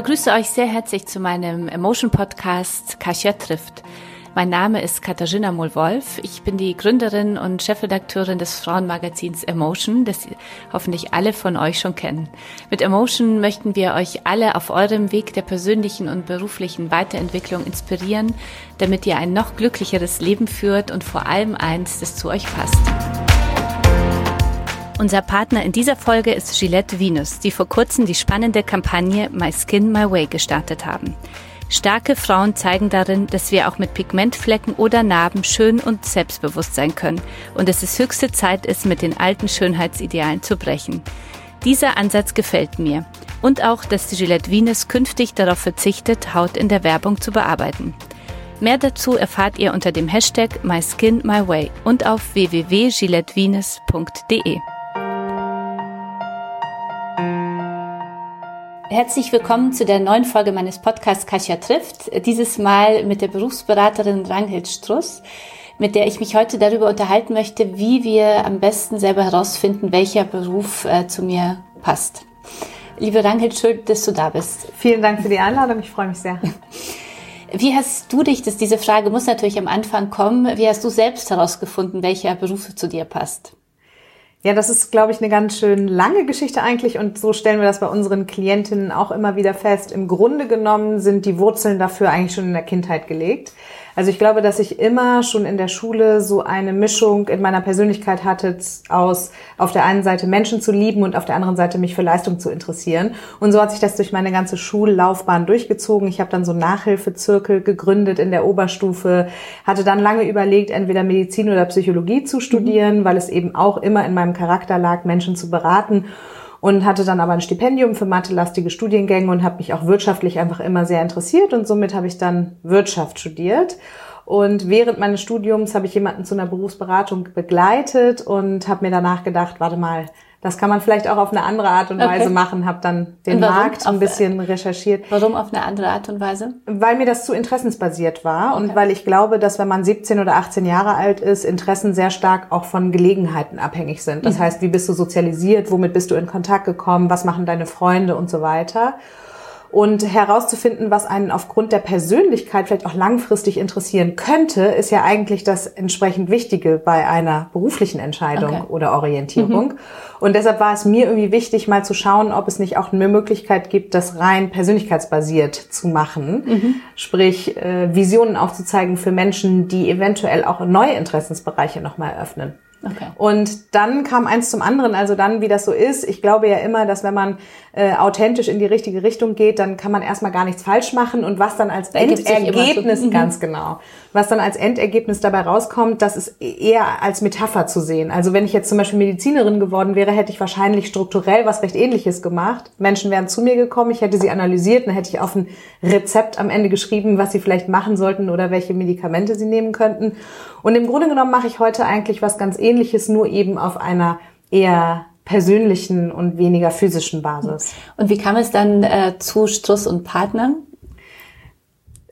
Ich begrüße euch sehr herzlich zu meinem Emotion Podcast Kasia trifft. Mein Name ist Katharina Mohl-Wolf. Ich bin die Gründerin und Chefredakteurin des Frauenmagazins Emotion, das hoffentlich alle von euch schon kennen. Mit Emotion möchten wir euch alle auf eurem Weg der persönlichen und beruflichen Weiterentwicklung inspirieren, damit ihr ein noch glücklicheres Leben führt und vor allem eins, das zu euch passt. Unser Partner in dieser Folge ist Gillette Venus, die vor kurzem die spannende Kampagne My Skin My Way gestartet haben. Starke Frauen zeigen darin, dass wir auch mit Pigmentflecken oder Narben schön und selbstbewusst sein können und dass es höchste Zeit ist, mit den alten Schönheitsidealen zu brechen. Dieser Ansatz gefällt mir. Und auch, dass die Gillette Venus künftig darauf verzichtet, Haut in der Werbung zu bearbeiten. Mehr dazu erfahrt ihr unter dem Hashtag MySkinMyWay und auf www.gillettevenus.de. Herzlich willkommen zu der neuen Folge meines Podcasts Kasia trifft. Dieses Mal mit der Berufsberaterin Ranghild Struss, mit der ich mich heute darüber unterhalten möchte, wie wir am besten selber herausfinden, welcher Beruf äh, zu mir passt. Liebe Ranghild, schön, dass du da bist. Vielen Dank für die Einladung. Ich freue mich sehr. Wie hast du dich, dass diese Frage muss natürlich am Anfang kommen, wie hast du selbst herausgefunden, welcher Beruf zu dir passt? Ja, das ist, glaube ich, eine ganz schön lange Geschichte eigentlich und so stellen wir das bei unseren Klientinnen auch immer wieder fest. Im Grunde genommen sind die Wurzeln dafür eigentlich schon in der Kindheit gelegt. Also ich glaube, dass ich immer schon in der Schule so eine Mischung in meiner Persönlichkeit hatte aus auf der einen Seite Menschen zu lieben und auf der anderen Seite mich für Leistung zu interessieren. Und so hat sich das durch meine ganze Schullaufbahn durchgezogen. Ich habe dann so Nachhilfezirkel gegründet in der Oberstufe, hatte dann lange überlegt, entweder Medizin oder Psychologie zu studieren, mhm. weil es eben auch immer in meinem Charakter lag, Menschen zu beraten und hatte dann aber ein Stipendium für mathelastige Studiengänge und habe mich auch wirtschaftlich einfach immer sehr interessiert und somit habe ich dann Wirtschaft studiert. Und während meines Studiums habe ich jemanden zu einer Berufsberatung begleitet und habe mir danach gedacht, warte mal, das kann man vielleicht auch auf eine andere Art und Weise okay. machen. Habe dann den Markt ein bisschen recherchiert. Warum auf eine andere Art und Weise? Weil mir das zu interessensbasiert war okay. und weil ich glaube, dass wenn man 17 oder 18 Jahre alt ist, Interessen sehr stark auch von Gelegenheiten abhängig sind. Das mhm. heißt, wie bist du sozialisiert, womit bist du in Kontakt gekommen, was machen deine Freunde und so weiter und herauszufinden, was einen aufgrund der Persönlichkeit vielleicht auch langfristig interessieren könnte, ist ja eigentlich das entsprechend Wichtige bei einer beruflichen Entscheidung okay. oder Orientierung. Mhm. Und deshalb war es mir irgendwie wichtig, mal zu schauen, ob es nicht auch eine Möglichkeit gibt, das rein persönlichkeitsbasiert zu machen. Mhm. Sprich, äh, Visionen aufzuzeigen für Menschen, die eventuell auch neue Interessensbereiche nochmal eröffnen. Okay. Und dann kam eins zum anderen, also dann, wie das so ist. Ich glaube ja immer, dass wenn man äh, authentisch in die richtige Richtung geht, dann kann man erstmal gar nichts falsch machen und was dann als Endergebnis, so. ganz genau, was dann als Endergebnis dabei rauskommt, das ist eher als Metapher zu sehen. Also wenn ich jetzt zum Beispiel Medizinerin geworden wäre, hätte ich wahrscheinlich strukturell was recht ähnliches gemacht. Menschen wären zu mir gekommen, ich hätte sie analysiert, dann hätte ich auf ein Rezept am Ende geschrieben, was sie vielleicht machen sollten oder welche Medikamente sie nehmen könnten. Und im Grunde genommen mache ich heute eigentlich was ganz ähnliches, nur eben auf einer eher persönlichen und weniger physischen Basis. Und wie kam es dann äh, zu Struss und Partnern?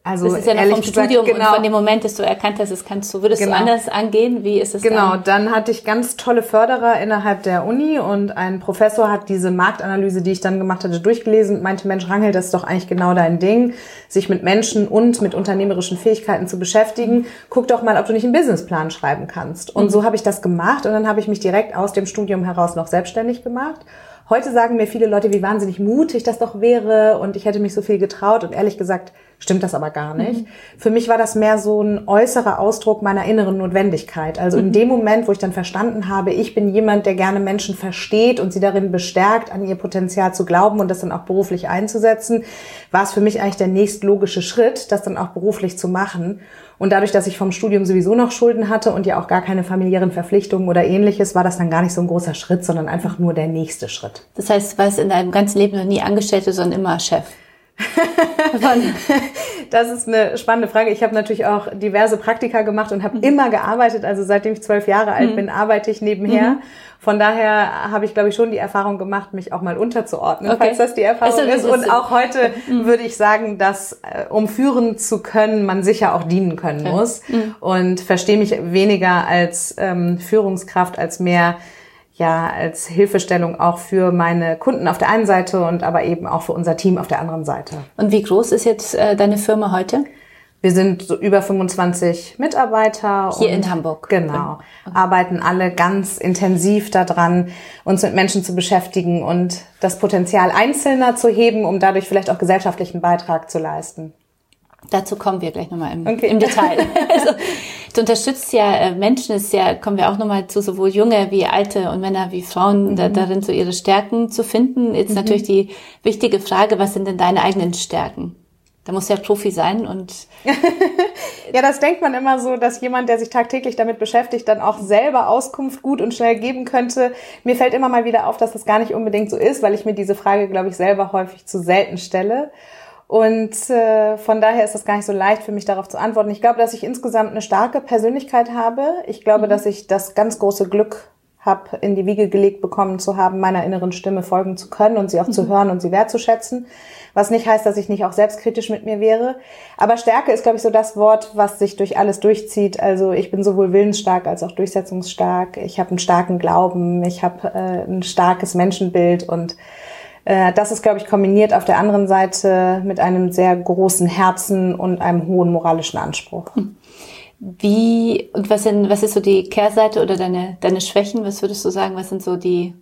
Also das ist ja noch vom gesagt, Studium genau, und von dem Moment, dass du erkannt hast, das kannst du, würdest genau. du anders angehen? Wie ist es Genau, dann? dann hatte ich ganz tolle Förderer innerhalb der Uni und ein Professor hat diese Marktanalyse, die ich dann gemacht hatte, durchgelesen und meinte, Mensch, Rangel, das ist doch eigentlich genau dein Ding, sich mit Menschen und mit unternehmerischen Fähigkeiten zu beschäftigen. Guck doch mal, ob du nicht einen Businessplan schreiben kannst. Und mhm. so habe ich das gemacht und dann habe ich mich direkt aus dem Studium heraus noch selbstständig gemacht. Heute sagen mir viele Leute, wie wahnsinnig mutig das doch wäre und ich hätte mich so viel getraut und ehrlich gesagt, stimmt das aber gar nicht. Mhm. Für mich war das mehr so ein äußerer Ausdruck meiner inneren Notwendigkeit. Also mhm. in dem Moment, wo ich dann verstanden habe, ich bin jemand, der gerne Menschen versteht und sie darin bestärkt, an ihr Potenzial zu glauben und das dann auch beruflich einzusetzen, war es für mich eigentlich der nächstlogische Schritt, das dann auch beruflich zu machen. Und dadurch, dass ich vom Studium sowieso noch Schulden hatte und ja auch gar keine familiären Verpflichtungen oder ähnliches, war das dann gar nicht so ein großer Schritt, sondern einfach nur der nächste Schritt. Das heißt, du warst in deinem ganzen Leben noch nie Angestellte, sondern immer Chef. Das ist eine spannende Frage. Ich habe natürlich auch diverse Praktika gemacht und habe mhm. immer gearbeitet. Also seitdem ich zwölf Jahre alt mhm. bin, arbeite ich nebenher. Mhm. Von daher habe ich, glaube ich, schon die Erfahrung gemacht, mich auch mal unterzuordnen, okay. falls das die Erfahrung also, ist. Und auch heute mhm. würde ich sagen, dass äh, um führen zu können, man sicher auch dienen können muss. Mhm. Und verstehe mich weniger als ähm, Führungskraft, als mehr ja als Hilfestellung auch für meine Kunden auf der einen Seite und aber eben auch für unser Team auf der anderen Seite. Und wie groß ist jetzt äh, deine Firma heute? Wir sind so über 25 Mitarbeiter. Hier in Hamburg. Genau. Okay. Arbeiten alle ganz intensiv daran, uns mit Menschen zu beschäftigen und das Potenzial Einzelner zu heben, um dadurch vielleicht auch gesellschaftlichen Beitrag zu leisten. Dazu kommen wir gleich nochmal im, okay. im Detail. also, du unterstützt ja äh, Menschen, ist ja, kommen wir auch nochmal zu sowohl junge wie alte und Männer wie Frauen, mhm. da, darin so ihre Stärken zu finden. Jetzt mhm. natürlich die wichtige Frage, was sind denn deine eigenen Stärken? Da muss ja Profi sein und. ja, das denkt man immer so, dass jemand, der sich tagtäglich damit beschäftigt, dann auch selber Auskunft gut und schnell geben könnte. Mir fällt immer mal wieder auf, dass das gar nicht unbedingt so ist, weil ich mir diese Frage, glaube ich, selber häufig zu selten stelle. Und äh, von daher ist es gar nicht so leicht für mich darauf zu antworten. Ich glaube, dass ich insgesamt eine starke Persönlichkeit habe. Ich glaube, mhm. dass ich das ganz große Glück habe, in die Wiege gelegt bekommen zu haben, meiner inneren Stimme folgen zu können und sie auch mhm. zu hören und sie wertzuschätzen. Was nicht heißt, dass ich nicht auch selbstkritisch mit mir wäre. Aber Stärke ist, glaube ich, so das Wort, was sich durch alles durchzieht. Also ich bin sowohl willensstark als auch durchsetzungsstark. Ich habe einen starken Glauben, ich habe äh, ein starkes Menschenbild und das ist, glaube ich, kombiniert auf der anderen Seite mit einem sehr großen Herzen und einem hohen moralischen Anspruch. Wie und was sind, was ist so die Kehrseite oder deine, deine Schwächen? Was würdest du sagen? Was sind so die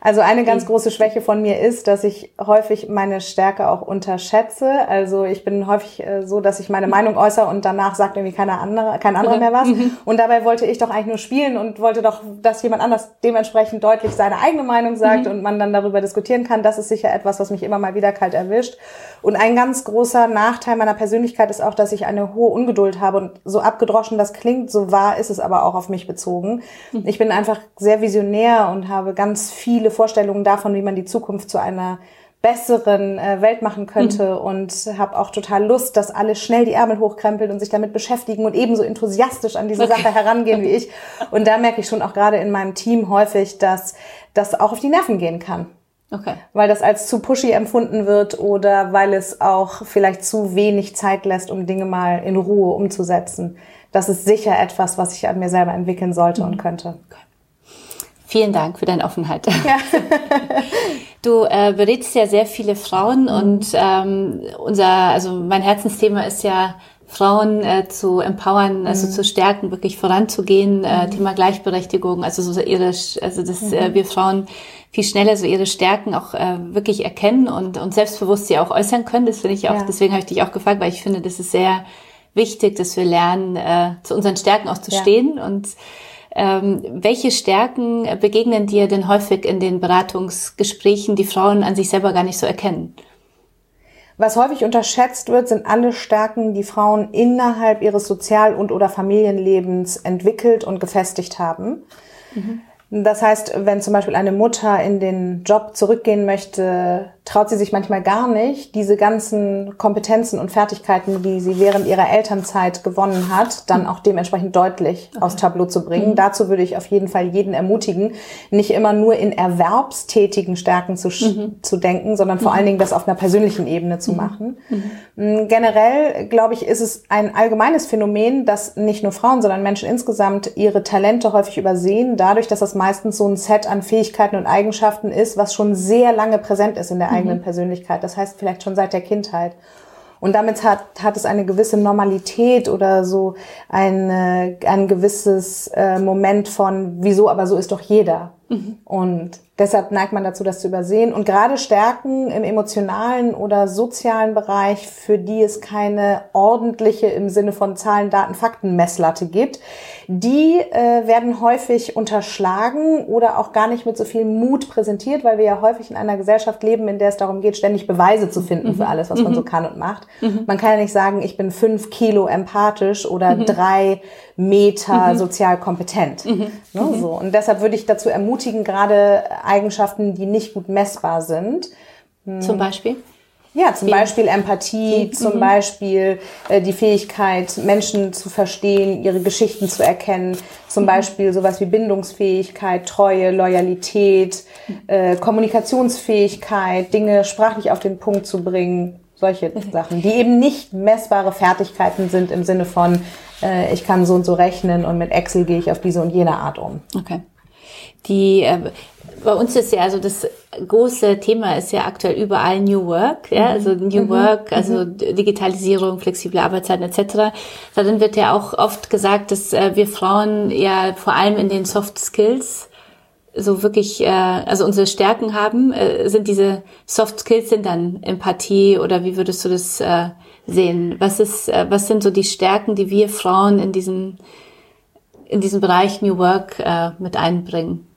also eine ganz große Schwäche von mir ist, dass ich häufig meine Stärke auch unterschätze. Also ich bin häufig äh, so, dass ich meine Meinung äußere und danach sagt irgendwie keiner andere, kein anderer mehr was. Mhm. Und dabei wollte ich doch eigentlich nur spielen und wollte doch, dass jemand anders dementsprechend deutlich seine eigene Meinung sagt mhm. und man dann darüber diskutieren kann. Das ist sicher etwas, was mich immer mal wieder kalt erwischt. Und ein ganz großer Nachteil meiner Persönlichkeit ist auch, dass ich eine hohe Ungeduld habe und so abgedroschen das klingt, so wahr ist es aber auch auf mich bezogen. Mhm. Ich bin einfach sehr visionär und habe ganz ganz viele Vorstellungen davon, wie man die Zukunft zu einer besseren äh, Welt machen könnte mhm. und habe auch total Lust, dass alle schnell die Ärmel hochkrempeln und sich damit beschäftigen und ebenso enthusiastisch an diese okay. Sache herangehen wie ich. Und da merke ich schon auch gerade in meinem Team häufig, dass das auch auf die Nerven gehen kann. Okay. Weil das als zu pushy empfunden wird oder weil es auch vielleicht zu wenig Zeit lässt, um Dinge mal in Ruhe umzusetzen. Das ist sicher etwas, was ich an mir selber entwickeln sollte mhm. und könnte. Okay. Vielen Dank für deine Offenheit. Ja. Du äh, berätst ja sehr viele Frauen mhm. und ähm, unser, also mein Herzensthema ist ja Frauen äh, zu empowern, also mhm. zu stärken, wirklich voranzugehen, äh, mhm. Thema Gleichberechtigung, also so ihre, also dass äh, mhm. wir Frauen viel schneller so ihre Stärken auch äh, wirklich erkennen und, und selbstbewusst sie auch äußern können. Das finde ich auch, ja. deswegen habe ich dich auch gefragt, weil ich finde, das ist sehr wichtig, dass wir lernen, äh, zu unseren Stärken auch zu ja. stehen und ähm, welche Stärken begegnen dir denn häufig in den Beratungsgesprächen, die Frauen an sich selber gar nicht so erkennen? Was häufig unterschätzt wird, sind alle Stärken, die Frauen innerhalb ihres Sozial- und oder Familienlebens entwickelt und gefestigt haben. Mhm. Das heißt, wenn zum Beispiel eine Mutter in den Job zurückgehen möchte, traut sie sich manchmal gar nicht, diese ganzen Kompetenzen und Fertigkeiten, die sie während ihrer Elternzeit gewonnen hat, dann auch dementsprechend deutlich okay. aufs Tableau zu bringen. Mhm. Dazu würde ich auf jeden Fall jeden ermutigen, nicht immer nur in erwerbstätigen Stärken zu, mhm. zu denken, sondern vor mhm. allen Dingen das auf einer persönlichen Ebene zu mhm. machen. Mhm. Mm, generell, glaube ich, ist es ein allgemeines Phänomen, dass nicht nur Frauen, sondern Menschen insgesamt ihre Talente häufig übersehen, dadurch, dass das meistens so ein Set an Fähigkeiten und Eigenschaften ist, was schon sehr lange präsent ist in der eigenen mhm. Persönlichkeit. Das heißt vielleicht schon seit der Kindheit. Und damit hat, hat es eine gewisse Normalität oder so ein, ein gewisses äh, Moment von, wieso, aber so ist doch jeder. Mhm. Und deshalb neigt man dazu, das zu übersehen. Und gerade Stärken im emotionalen oder sozialen Bereich, für die es keine ordentliche im Sinne von Zahlen, Daten, Fakten Messlatte gibt, die äh, werden häufig unterschlagen oder auch gar nicht mit so viel Mut präsentiert, weil wir ja häufig in einer Gesellschaft leben, in der es darum geht, ständig Beweise zu finden mhm. für alles, was man so mhm. kann und macht. Mhm. Man kann ja nicht sagen, ich bin fünf Kilo empathisch oder mhm. drei Meter mhm. sozial kompetent. Mhm. Ne, so. Und deshalb würde ich dazu ermutigen, gerade Eigenschaften, die nicht gut messbar sind. Hm, zum Beispiel? Ja, zum Beispiel Empathie, mhm. zum Beispiel äh, die Fähigkeit, Menschen zu verstehen, ihre Geschichten zu erkennen, zum mhm. Beispiel sowas wie Bindungsfähigkeit, Treue, Loyalität, äh, Kommunikationsfähigkeit, Dinge sprachlich auf den Punkt zu bringen, solche mhm. Sachen, die eben nicht messbare Fertigkeiten sind im Sinne von, äh, ich kann so und so rechnen und mit Excel gehe ich auf diese und jene Art um. Okay. die bei uns ist ja also das große Thema ist ja aktuell überall New Work, ja, mhm. also New mhm. Work, also mhm. Digitalisierung, flexible Arbeitszeiten etc. Darin wird ja auch oft gesagt, dass äh, wir Frauen ja vor allem in den Soft Skills so wirklich, äh, also unsere Stärken haben, äh, sind diese Soft Skills sind dann Empathie oder wie würdest du das äh, sehen? Was ist, äh, was sind so die Stärken, die wir Frauen in diesem in diesem Bereich New Work äh, mit einbringen?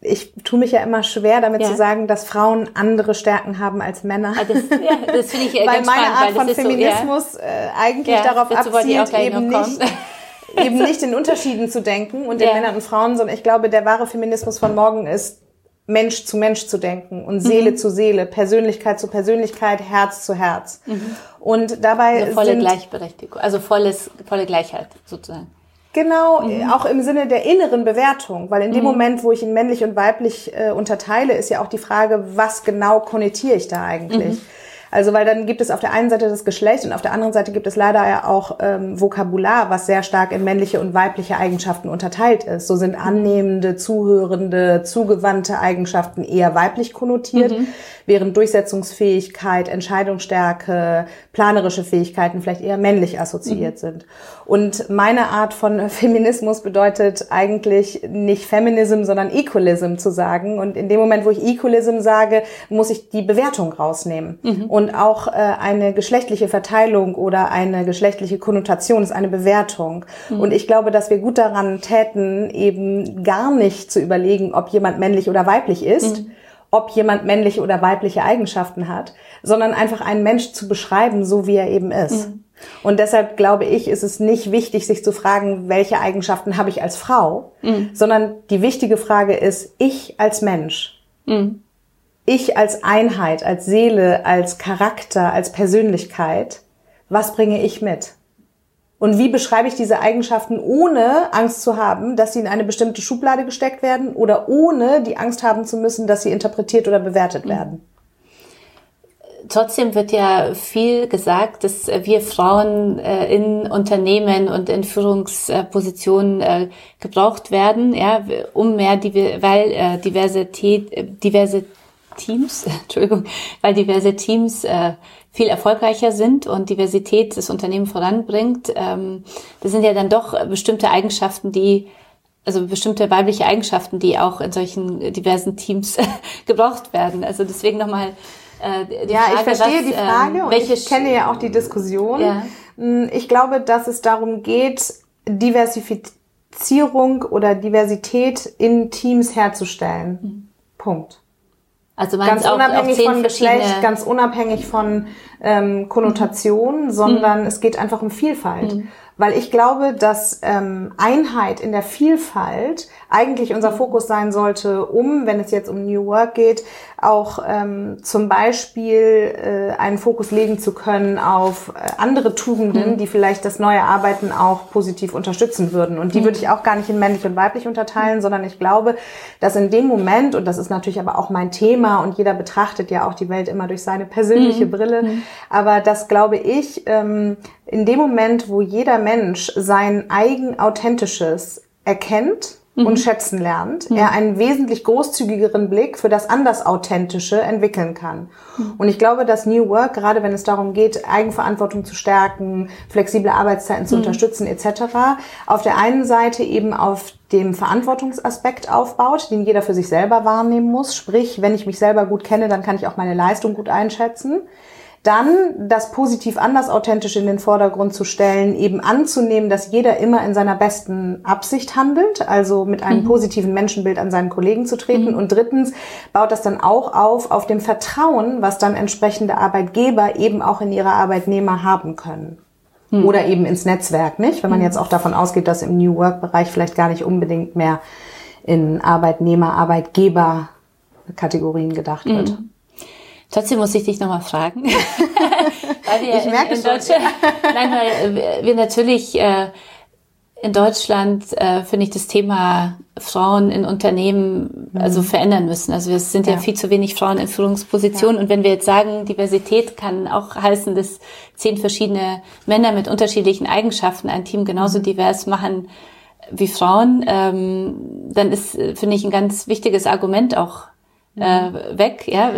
Ich tue mich ja immer schwer, damit ja. zu sagen, dass Frauen andere Stärken haben als Männer. Ah, das, ja, das finde ich Weil meine spannend, Art von Feminismus so, ja. äh, eigentlich darauf abzielt, eben nicht, eben nicht in Unterschieden zu denken und in Männern und Frauen, sondern ich glaube, der wahre Feminismus von morgen ist, Mensch zu Mensch zu denken und Seele mhm. zu Seele, Persönlichkeit zu Persönlichkeit, Herz zu Herz. Mhm. Und dabei also volle sind, Gleichberechtigung, also volles, volle Gleichheit sozusagen. Genau, mhm. auch im Sinne der inneren Bewertung, weil in dem mhm. Moment, wo ich ihn männlich und weiblich äh, unterteile, ist ja auch die Frage, was genau konnotiere ich da eigentlich? Mhm. Also weil dann gibt es auf der einen Seite das Geschlecht und auf der anderen Seite gibt es leider ja auch ähm, Vokabular, was sehr stark in männliche und weibliche Eigenschaften unterteilt ist. So sind annehmende, zuhörende, zugewandte Eigenschaften eher weiblich konnotiert, mhm. während Durchsetzungsfähigkeit, Entscheidungsstärke, planerische Fähigkeiten vielleicht eher männlich assoziiert mhm. sind. Und meine Art von Feminismus bedeutet eigentlich nicht Feminism, sondern Equalism zu sagen. Und in dem Moment, wo ich Equalism sage, muss ich die Bewertung rausnehmen. Mhm und auch äh, eine geschlechtliche Verteilung oder eine geschlechtliche Konnotation ist eine Bewertung. Mhm. Und ich glaube, dass wir gut daran täten, eben gar nicht zu überlegen, ob jemand männlich oder weiblich ist. Mhm ob jemand männliche oder weibliche Eigenschaften hat, sondern einfach einen Mensch zu beschreiben, so wie er eben ist. Mhm. Und deshalb glaube ich, ist es nicht wichtig, sich zu fragen, welche Eigenschaften habe ich als Frau, mhm. sondern die wichtige Frage ist, ich als Mensch. Mhm ich als Einheit, als Seele, als Charakter, als Persönlichkeit, was bringe ich mit? Und wie beschreibe ich diese Eigenschaften, ohne Angst zu haben, dass sie in eine bestimmte Schublade gesteckt werden oder ohne die Angst haben zu müssen, dass sie interpretiert oder bewertet mhm. werden? Trotzdem wird ja viel gesagt, dass wir Frauen äh, in Unternehmen und in Führungspositionen äh, gebraucht werden, ja, um mehr, weil äh, Diversität, Diversität Teams, Entschuldigung, weil diverse Teams äh, viel erfolgreicher sind und Diversität das Unternehmen voranbringt. Ähm, das sind ja dann doch bestimmte Eigenschaften, die also bestimmte weibliche Eigenschaften, die auch in solchen diversen Teams gebraucht werden. Also deswegen nochmal äh, die ja, Frage. Ja, ich verstehe was, die Frage ähm, und ich kenne ja auch die Diskussion. Ja. Hm, ich glaube, dass es darum geht, Diversifizierung oder Diversität in Teams herzustellen. Mhm. Punkt. Also ganz unabhängig von Geschlecht, ganz unabhängig von ähm, Konnotation, mhm. sondern mhm. es geht einfach um Vielfalt. Mhm. Weil ich glaube, dass ähm, Einheit in der Vielfalt eigentlich unser Fokus sein sollte, um, wenn es jetzt um New Work geht, auch ähm, zum Beispiel äh, einen Fokus legen zu können auf äh, andere Tugenden, mhm. die vielleicht das neue Arbeiten auch positiv unterstützen würden. Und die mhm. würde ich auch gar nicht in männlich und weiblich unterteilen, sondern ich glaube, dass in dem Moment, und das ist natürlich aber auch mein Thema und jeder betrachtet ja auch die Welt immer durch seine persönliche mhm. Brille, mhm. aber das glaube ich, ähm, in dem Moment, wo jeder Mensch sein eigen authentisches erkennt mhm. und schätzen lernt, mhm. er einen wesentlich großzügigeren Blick für das anders authentische entwickeln kann. Mhm. Und ich glaube, dass New Work, gerade wenn es darum geht, Eigenverantwortung zu stärken, flexible Arbeitszeiten zu mhm. unterstützen etc., auf der einen Seite eben auf dem Verantwortungsaspekt aufbaut, den jeder für sich selber wahrnehmen muss. Sprich, wenn ich mich selber gut kenne, dann kann ich auch meine Leistung gut einschätzen. Dann das positiv anders authentisch in den Vordergrund zu stellen, eben anzunehmen, dass jeder immer in seiner besten Absicht handelt, also mit einem mhm. positiven Menschenbild an seinen Kollegen zu treten. Mhm. Und drittens baut das dann auch auf, auf dem Vertrauen, was dann entsprechende Arbeitgeber eben auch in ihre Arbeitnehmer haben können. Mhm. Oder eben ins Netzwerk, nicht? Wenn man mhm. jetzt auch davon ausgeht, dass im New Work Bereich vielleicht gar nicht unbedingt mehr in Arbeitnehmer, Arbeitgeber Kategorien gedacht wird. Trotzdem muss ich dich nochmal fragen. weil wir ich in, merke in Deutschland, nein, weil wir natürlich äh, in Deutschland äh, finde ich das Thema Frauen in Unternehmen mhm. also verändern müssen. Also es sind ja. ja. viel zu wenig Frauen in Führungspositionen. Ja. Und wenn wir jetzt sagen, Diversität kann auch heißen, dass zehn verschiedene Männer mit unterschiedlichen Eigenschaften ein Team genauso mhm. divers machen, wie Frauen, ähm, dann ist, finde ich, ein ganz wichtiges Argument auch äh, weg. Ja,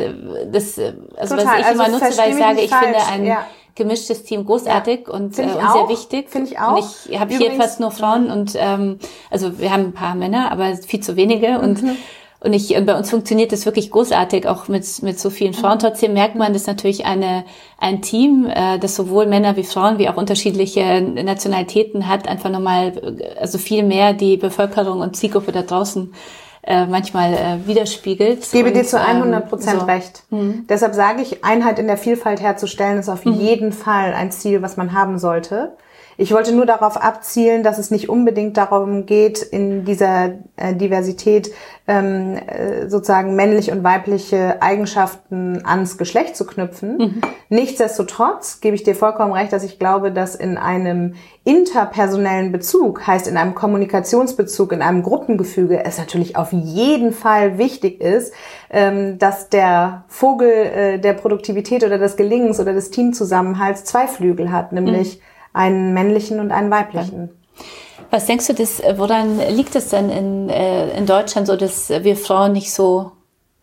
das, also Total. was ich also immer nutze, weil ich sage, ich falsch. finde ein ja. gemischtes Team großartig ja. und, äh, und sehr wichtig. Finde ich auch. Und ich habe hier fast nur Frauen und ähm, also wir haben ein paar Männer, aber viel zu wenige und mhm. Und ich, bei uns funktioniert das wirklich großartig, auch mit, mit so vielen Frauen. Mhm. Trotzdem merkt man, dass natürlich eine, ein Team, äh, das sowohl Männer wie Frauen wie auch unterschiedliche Nationalitäten hat, einfach nochmal, also viel mehr die Bevölkerung und Zielgruppe da draußen äh, manchmal äh, widerspiegelt. Ich gebe und, dir zu 100 ähm, Prozent ähm, so. recht. Mhm. Deshalb sage ich, Einheit in der Vielfalt herzustellen, ist auf mhm. jeden Fall ein Ziel, was man haben sollte. Ich wollte nur darauf abzielen, dass es nicht unbedingt darum geht, in dieser äh, Diversität ähm, äh, sozusagen männlich und weibliche Eigenschaften ans Geschlecht zu knüpfen. Mhm. Nichtsdestotrotz gebe ich dir vollkommen recht, dass ich glaube, dass in einem interpersonellen Bezug, heißt in einem Kommunikationsbezug, in einem Gruppengefüge, es natürlich auf jeden Fall wichtig ist, ähm, dass der Vogel äh, der Produktivität oder des Gelingens oder des Teamzusammenhalts zwei Flügel hat, nämlich mhm einen männlichen und einen weiblichen. Was denkst du, das, woran liegt es denn in, äh, in Deutschland so, dass wir Frauen nicht so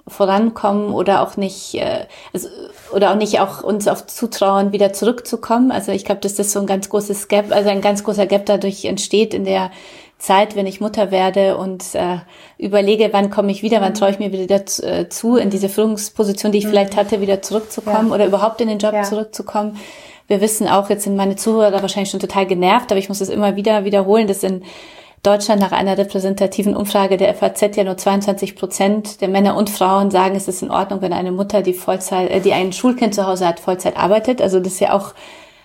vorankommen oder auch nicht, äh, also, oder auch nicht auch uns auf zutrauen, wieder zurückzukommen? Also ich glaube, dass das so ein ganz großes Gap, also ein ganz großer Gap dadurch entsteht in der Zeit, wenn ich Mutter werde und äh, überlege, wann komme ich wieder, wann traue ich mir wieder äh, zu, in diese Führungsposition, die ich mhm. vielleicht hatte, wieder zurückzukommen ja. oder überhaupt in den Job ja. zurückzukommen. Wir wissen auch, jetzt sind meine Zuhörer wahrscheinlich schon total genervt, aber ich muss es immer wieder wiederholen, dass in Deutschland nach einer repräsentativen Umfrage der FAZ ja nur 22 Prozent der Männer und Frauen sagen, es ist in Ordnung, wenn eine Mutter, die Vollzeit, äh, die ein Schulkind zu Hause hat, Vollzeit arbeitet. Also das ist ja auch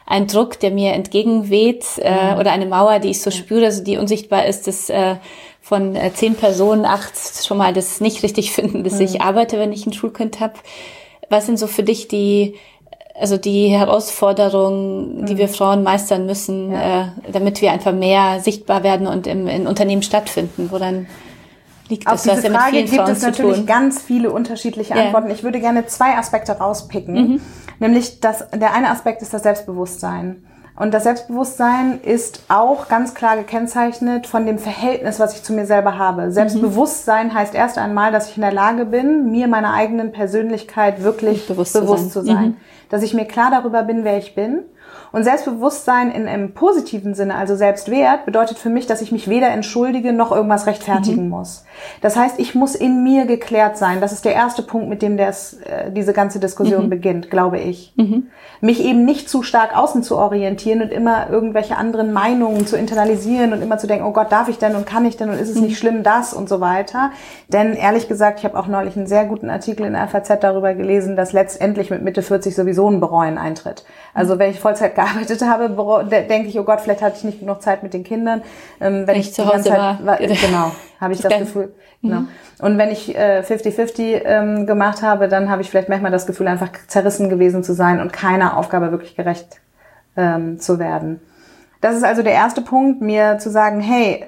ein Druck, der mir entgegenweht äh, mhm. oder eine Mauer, die ich so spüre, also die unsichtbar ist, dass äh, von äh, zehn Personen acht schon mal das nicht richtig finden, dass mhm. ich arbeite, wenn ich ein Schulkind habe. Was sind so für dich die also die Herausforderungen, die mhm. wir Frauen meistern müssen, ja. äh, damit wir einfach mehr sichtbar werden und im, in Unternehmen stattfinden. Woran liegt das? Auf diese ja Frage gibt es natürlich ganz viele unterschiedliche yeah. Antworten. Ich würde gerne zwei Aspekte rauspicken. Mhm. Nämlich, dass der eine Aspekt ist das Selbstbewusstsein. Und das Selbstbewusstsein ist auch ganz klar gekennzeichnet von dem Verhältnis, was ich zu mir selber habe. Selbstbewusstsein mhm. heißt erst einmal, dass ich in der Lage bin, mir meiner eigenen Persönlichkeit wirklich bewusst, bewusst zu sein. Zu sein. Mhm. Dass ich mir klar darüber bin, wer ich bin und Selbstbewusstsein in einem positiven Sinne, also Selbstwert, bedeutet für mich, dass ich mich weder entschuldige noch irgendwas rechtfertigen mhm. muss. Das heißt, ich muss in mir geklärt sein. Das ist der erste Punkt, mit dem das, äh, diese ganze Diskussion mhm. beginnt, glaube ich. Mhm. Mich eben nicht zu stark außen zu orientieren und immer irgendwelche anderen Meinungen zu internalisieren und immer zu denken, oh Gott, darf ich denn und kann ich denn und ist es nicht mhm. schlimm, das und so weiter. Denn ehrlich gesagt, ich habe auch neulich einen sehr guten Artikel in der FAZ darüber gelesen, dass letztendlich mit Mitte 40 sowieso ein Bereuen eintritt. Also wenn ich Vollzeit gearbeitet habe, denke ich, oh Gott, vielleicht hatte ich nicht genug Zeit mit den Kindern. Ähm, wenn, ich, ich zu Hause war. war. Genau, habe ich das Gefühl. Genau. Mhm. Und wenn ich 50-50 äh, ähm, gemacht habe, dann habe ich vielleicht manchmal das Gefühl, einfach zerrissen gewesen zu sein und keiner Aufgabe wirklich gerecht ähm, zu werden. Das ist also der erste Punkt, mir zu sagen, hey,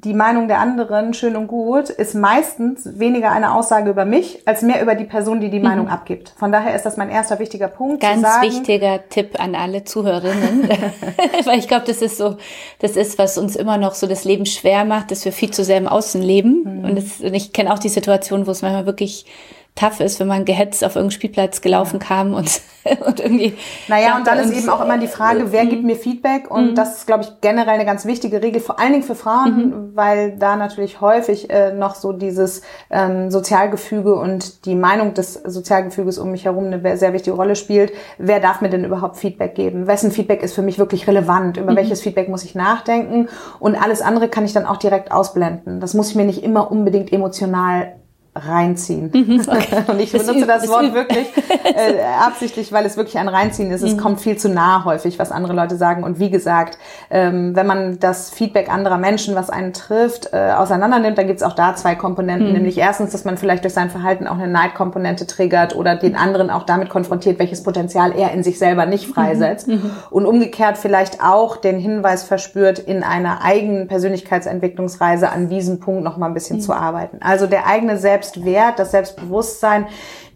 die Meinung der anderen, schön und gut, ist meistens weniger eine Aussage über mich, als mehr über die Person, die die mhm. Meinung abgibt. Von daher ist das mein erster wichtiger Punkt. Ganz sagen, wichtiger Tipp an alle Zuhörerinnen, weil ich glaube, das ist so, das ist, was uns immer noch so das Leben schwer macht, dass wir viel zu sehr im Außen leben. Mhm. Und, das, und ich kenne auch die Situation, wo es manchmal wirklich tough ist, wenn man gehetzt auf irgendeinem Spielplatz gelaufen kam und, und irgendwie. Naja, und dann ist eben auch immer die Frage, wer gibt mir Feedback? Und mhm. das ist, glaube ich, generell eine ganz wichtige Regel, vor allen Dingen für Frauen, mhm. weil da natürlich häufig äh, noch so dieses ähm, Sozialgefüge und die Meinung des Sozialgefüges um mich herum eine sehr wichtige Rolle spielt. Wer darf mir denn überhaupt Feedback geben? Wessen Feedback ist für mich wirklich relevant? Über mhm. welches Feedback muss ich nachdenken? Und alles andere kann ich dann auch direkt ausblenden. Das muss ich mir nicht immer unbedingt emotional reinziehen. Mhm, okay. Und ich benutze das, das Wort wirklich äh, absichtlich, weil es wirklich ein Reinziehen ist. Es mhm. kommt viel zu nah häufig, was andere Leute sagen. Und wie gesagt, ähm, wenn man das Feedback anderer Menschen, was einen trifft, äh, auseinander nimmt, dann gibt es auch da zwei Komponenten. Mhm. Nämlich erstens, dass man vielleicht durch sein Verhalten auch eine Neidkomponente triggert oder den anderen auch damit konfrontiert, welches Potenzial er in sich selber nicht freisetzt. Mhm. mhm. Und umgekehrt vielleicht auch den Hinweis verspürt, in einer eigenen Persönlichkeitsentwicklungsreise an diesem Punkt noch mal ein bisschen mhm. zu arbeiten. Also der eigene Selbst Selbstwert, das Selbstbewusstsein,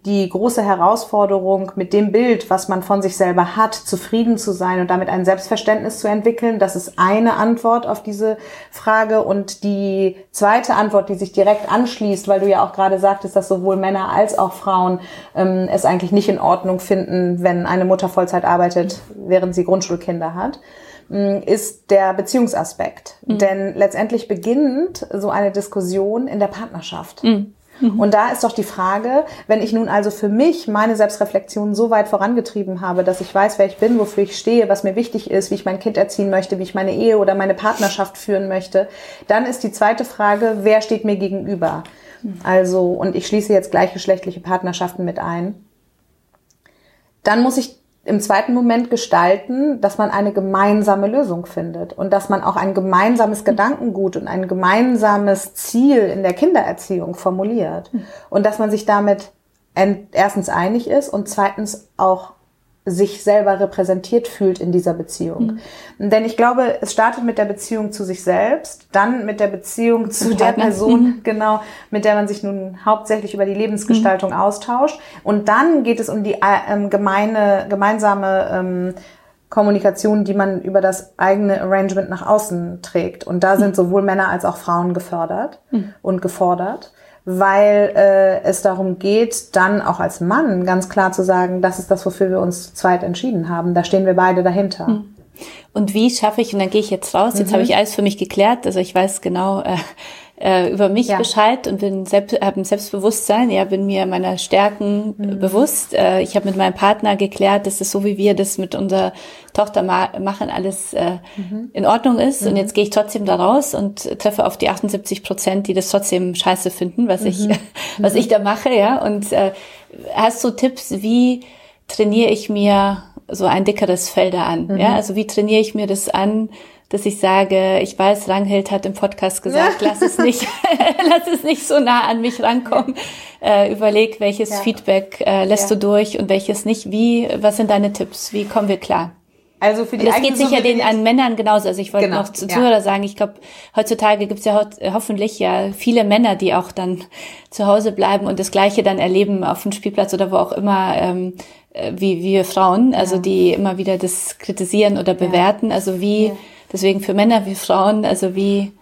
die große Herausforderung, mit dem Bild, was man von sich selber hat, zufrieden zu sein und damit ein Selbstverständnis zu entwickeln. Das ist eine Antwort auf diese Frage. Und die zweite Antwort, die sich direkt anschließt, weil du ja auch gerade sagtest, dass sowohl Männer als auch Frauen ähm, es eigentlich nicht in Ordnung finden, wenn eine Mutter Vollzeit arbeitet, während sie Grundschulkinder hat mm, ist der Beziehungsaspekt. Mhm. Denn letztendlich beginnt so eine Diskussion in der Partnerschaft. Mhm. Mhm. Und da ist doch die Frage, wenn ich nun also für mich meine Selbstreflexion so weit vorangetrieben habe, dass ich weiß, wer ich bin, wofür ich stehe, was mir wichtig ist, wie ich mein Kind erziehen möchte, wie ich meine Ehe oder meine Partnerschaft führen möchte, dann ist die zweite Frage, wer steht mir gegenüber? Mhm. Also, und ich schließe jetzt gleichgeschlechtliche Partnerschaften mit ein. Dann muss ich im zweiten Moment gestalten, dass man eine gemeinsame Lösung findet und dass man auch ein gemeinsames Gedankengut und ein gemeinsames Ziel in der Kindererziehung formuliert. Und dass man sich damit erstens einig ist und zweitens auch sich selber repräsentiert fühlt in dieser Beziehung. Mhm. Denn ich glaube, es startet mit der Beziehung zu sich selbst, dann mit der Beziehung zu der Person, mhm. genau, mit der man sich nun hauptsächlich über die Lebensgestaltung mhm. austauscht. Und dann geht es um die ähm, gemeine, gemeinsame ähm, Kommunikation, die man über das eigene Arrangement nach außen trägt. Und da sind mhm. sowohl Männer als auch Frauen gefördert mhm. und gefordert weil äh, es darum geht, dann auch als Mann ganz klar zu sagen, das ist das, wofür wir uns zu zweit entschieden haben. Da stehen wir beide dahinter. Hm. Und wie schaffe ich, und dann gehe ich jetzt raus, jetzt mhm. habe ich alles für mich geklärt, also ich weiß genau, äh, äh, über mich ja. Bescheid und bin selbst, habe ein Selbstbewusstsein, ja, bin mir meiner Stärken mhm. bewusst. Äh, ich habe mit meinem Partner geklärt, dass es so, wie wir das mit unserer Tochter ma machen, alles äh, mhm. in Ordnung ist. Und mhm. jetzt gehe ich trotzdem da raus und treffe auf die 78 Prozent, die das trotzdem scheiße finden, was ich, mhm. was ich da mache, ja. Und äh, hast du Tipps, wie trainiere ich mir so ein dickeres Felder an? Ja, mhm. also wie trainiere ich mir das an? dass ich sage, ich weiß, Ranghild hat im Podcast gesagt, ja. lass es nicht, lass es nicht so nah an mich rankommen. Äh, überleg, welches ja. Feedback äh, lässt ja. du durch und welches nicht. Wie, was sind deine Tipps? Wie kommen wir klar? Also für die und das geht sicher den an Männern genauso. Also ich wollte genau, noch zu Zuhörer sagen, ich glaube, heutzutage gibt's ja hoffentlich ja viele Männer, die auch dann zu Hause bleiben und das Gleiche dann erleben auf dem Spielplatz oder wo auch immer, ähm, äh, wie wir Frauen, also ja. die immer wieder das kritisieren oder bewerten. Also wie Deswegen für Männer wie Frauen, also wie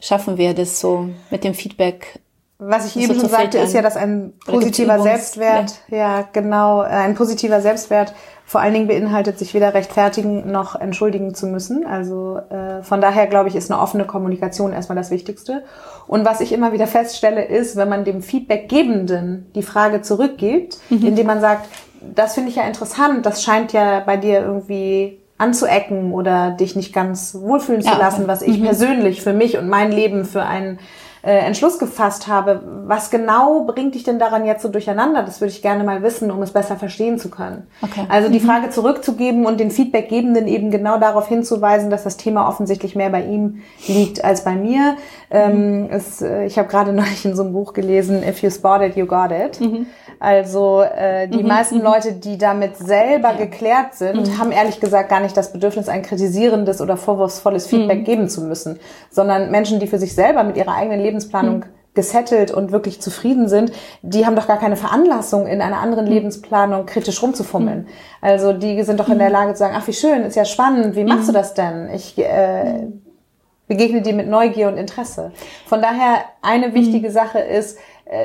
schaffen wir das so mit dem Feedback? Was ich eben so schon sagte, ist ja, dass ein positiver Selbstwert, ja. ja genau, ein positiver Selbstwert vor allen Dingen beinhaltet, sich weder rechtfertigen noch entschuldigen zu müssen. Also äh, von daher glaube ich, ist eine offene Kommunikation erstmal das Wichtigste. Und was ich immer wieder feststelle, ist, wenn man dem Feedbackgebenden die Frage zurückgibt, mhm. indem man sagt, das finde ich ja interessant, das scheint ja bei dir irgendwie anzuecken oder dich nicht ganz wohlfühlen zu ja, lassen, was ich mhm. persönlich für mich und mein Leben für einen äh, Entschluss gefasst habe. Was genau bringt dich denn daran jetzt so durcheinander? Das würde ich gerne mal wissen, um es besser verstehen zu können. Okay. Also die mhm. Frage zurückzugeben und den Feedbackgebenden eben genau darauf hinzuweisen, dass das Thema offensichtlich mehr bei ihm liegt als bei mir. Ähm, es, äh, ich habe gerade neulich in so einem Buch gelesen, If you spot it, you got it. Mhm. Also äh, die mhm. meisten mhm. Leute, die damit selber ja. geklärt sind, mhm. haben ehrlich gesagt gar nicht das Bedürfnis, ein kritisierendes oder vorwurfsvolles Feedback mhm. geben zu müssen, sondern Menschen, die für sich selber mit ihrer eigenen Lebensplanung mhm. gesettelt und wirklich zufrieden sind, die haben doch gar keine Veranlassung, in einer anderen Lebensplanung kritisch rumzufummeln. Also die sind doch in der Lage zu sagen, ach wie schön, ist ja spannend, wie machst du das denn? Ich äh, begegne dir mit Neugier und Interesse. Von daher eine wichtige Sache ist,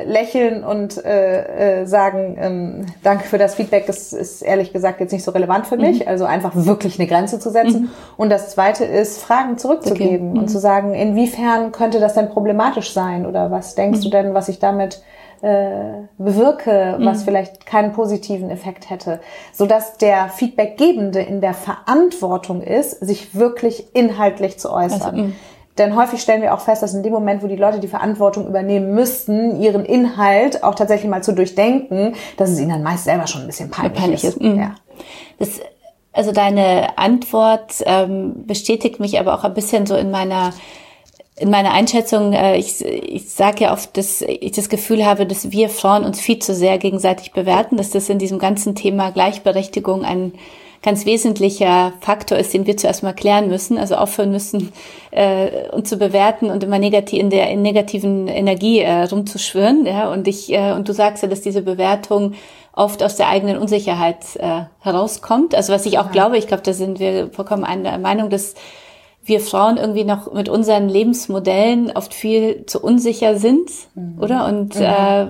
lächeln und äh, äh, sagen, ähm, danke für das Feedback, das ist ehrlich gesagt jetzt nicht so relevant für mich. Mhm. Also einfach wirklich eine Grenze zu setzen. Mhm. Und das Zweite ist, Fragen zurückzugeben okay. mhm. und zu sagen, inwiefern könnte das denn problematisch sein? Oder was denkst du mhm. denn, was ich damit äh, bewirke, was mhm. vielleicht keinen positiven Effekt hätte, so dass der Feedbackgebende in der Verantwortung ist, sich wirklich inhaltlich zu äußern. Also, mhm. Denn häufig stellen wir auch fest, dass in dem Moment, wo die Leute die Verantwortung übernehmen müssten, ihren Inhalt auch tatsächlich mal zu durchdenken, dass es ihnen dann meist selber schon ein bisschen peinlich, peinlich ist. ist. Mhm. Ja. Das, also deine Antwort ähm, bestätigt mich aber auch ein bisschen so in meiner in meiner Einschätzung, äh, ich, ich sage ja oft, dass ich das Gefühl habe, dass wir Frauen uns viel zu sehr gegenseitig bewerten, dass das in diesem ganzen Thema Gleichberechtigung ein ganz wesentlicher Faktor ist, den wir zuerst mal klären müssen, also aufhören müssen, äh, uns zu bewerten und immer negativ in der in negativen Energie äh, rumzuschwören. Ja, und ich äh, und du sagst ja, dass diese Bewertung oft aus der eigenen Unsicherheit äh, herauskommt. Also was ich auch ja. glaube, ich glaube, da sind wir vollkommen einer Meinung, dass wir Frauen irgendwie noch mit unseren Lebensmodellen oft viel zu unsicher sind, mhm. oder? Und mhm. äh,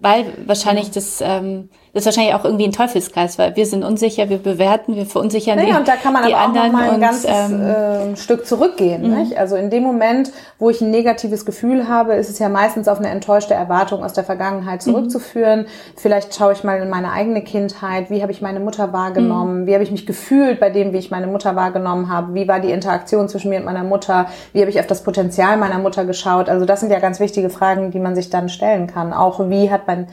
weil wahrscheinlich mhm. das ähm, das ist wahrscheinlich auch irgendwie ein Teufelskreis, weil wir sind unsicher, wir bewerten, wir verunsichern naja, die, und da kann man aber auch noch mal ein ganzes ähm, äh, Stück zurückgehen. Mhm. Nicht? Also in dem Moment, wo ich ein negatives Gefühl habe, ist es ja meistens auf eine enttäuschte Erwartung aus der Vergangenheit mhm. zurückzuführen. Vielleicht schaue ich mal in meine eigene Kindheit, wie habe ich meine Mutter wahrgenommen, mhm. wie habe ich mich gefühlt bei dem, wie ich meine Mutter wahrgenommen habe, wie war die Interaktion zwischen mir und meiner Mutter, wie habe ich auf das Potenzial meiner Mutter geschaut. Also das sind ja ganz wichtige Fragen, die man sich dann stellen kann. Auch wie hat mein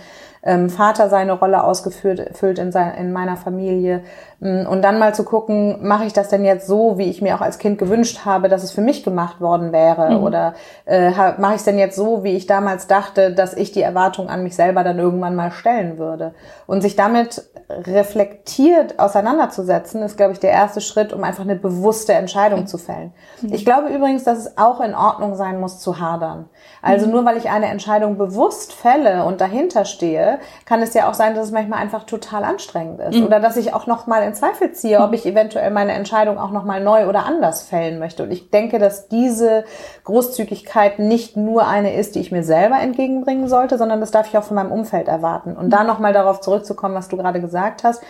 ähm, Vater seine Rolle ausgeführt füllt in, sein, in meiner Familie. Mm, und dann mal zu gucken, mache ich das denn jetzt so, wie ich mir auch als Kind gewünscht habe, dass es für mich gemacht worden wäre? Mhm. Oder äh, mache ich es denn jetzt so, wie ich damals dachte, dass ich die Erwartung an mich selber dann irgendwann mal stellen würde? Und sich damit reflektiert auseinanderzusetzen, ist, glaube ich, der erste Schritt, um einfach eine bewusste Entscheidung mhm. zu fällen. Mhm. Ich glaube übrigens, dass es auch in Ordnung sein muss, zu hadern. Also mhm. nur weil ich eine Entscheidung bewusst fälle und dahinter stehe, kann es ja auch sein, dass es manchmal einfach total anstrengend ist. Mhm. Oder dass ich auch noch mal in Zweifel ziehe, ob mhm. ich eventuell meine Entscheidung auch noch mal neu oder anders fällen möchte. Und ich denke, dass diese Großzügigkeit nicht nur eine ist, die ich mir selber entgegenbringen sollte, sondern das darf ich auch von meinem Umfeld erwarten. Und da noch mal darauf zurückzukommen, was du gerade gesagt hast,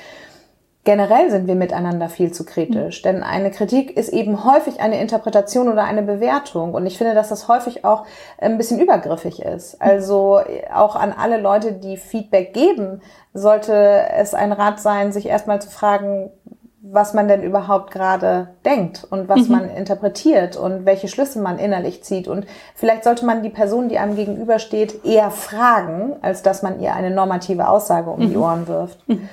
generell sind wir miteinander viel zu kritisch. Mhm. Denn eine Kritik ist eben häufig eine Interpretation oder eine Bewertung. Und ich finde, dass das häufig auch ein bisschen übergriffig ist. Also auch an alle Leute, die Feedback geben, sollte es ein Rat sein, sich erstmal zu fragen, was man denn überhaupt gerade denkt und was mhm. man interpretiert und welche Schlüsse man innerlich zieht. Und vielleicht sollte man die Person, die einem gegenübersteht, eher fragen, als dass man ihr eine normative Aussage um mhm. die Ohren wirft. Mhm.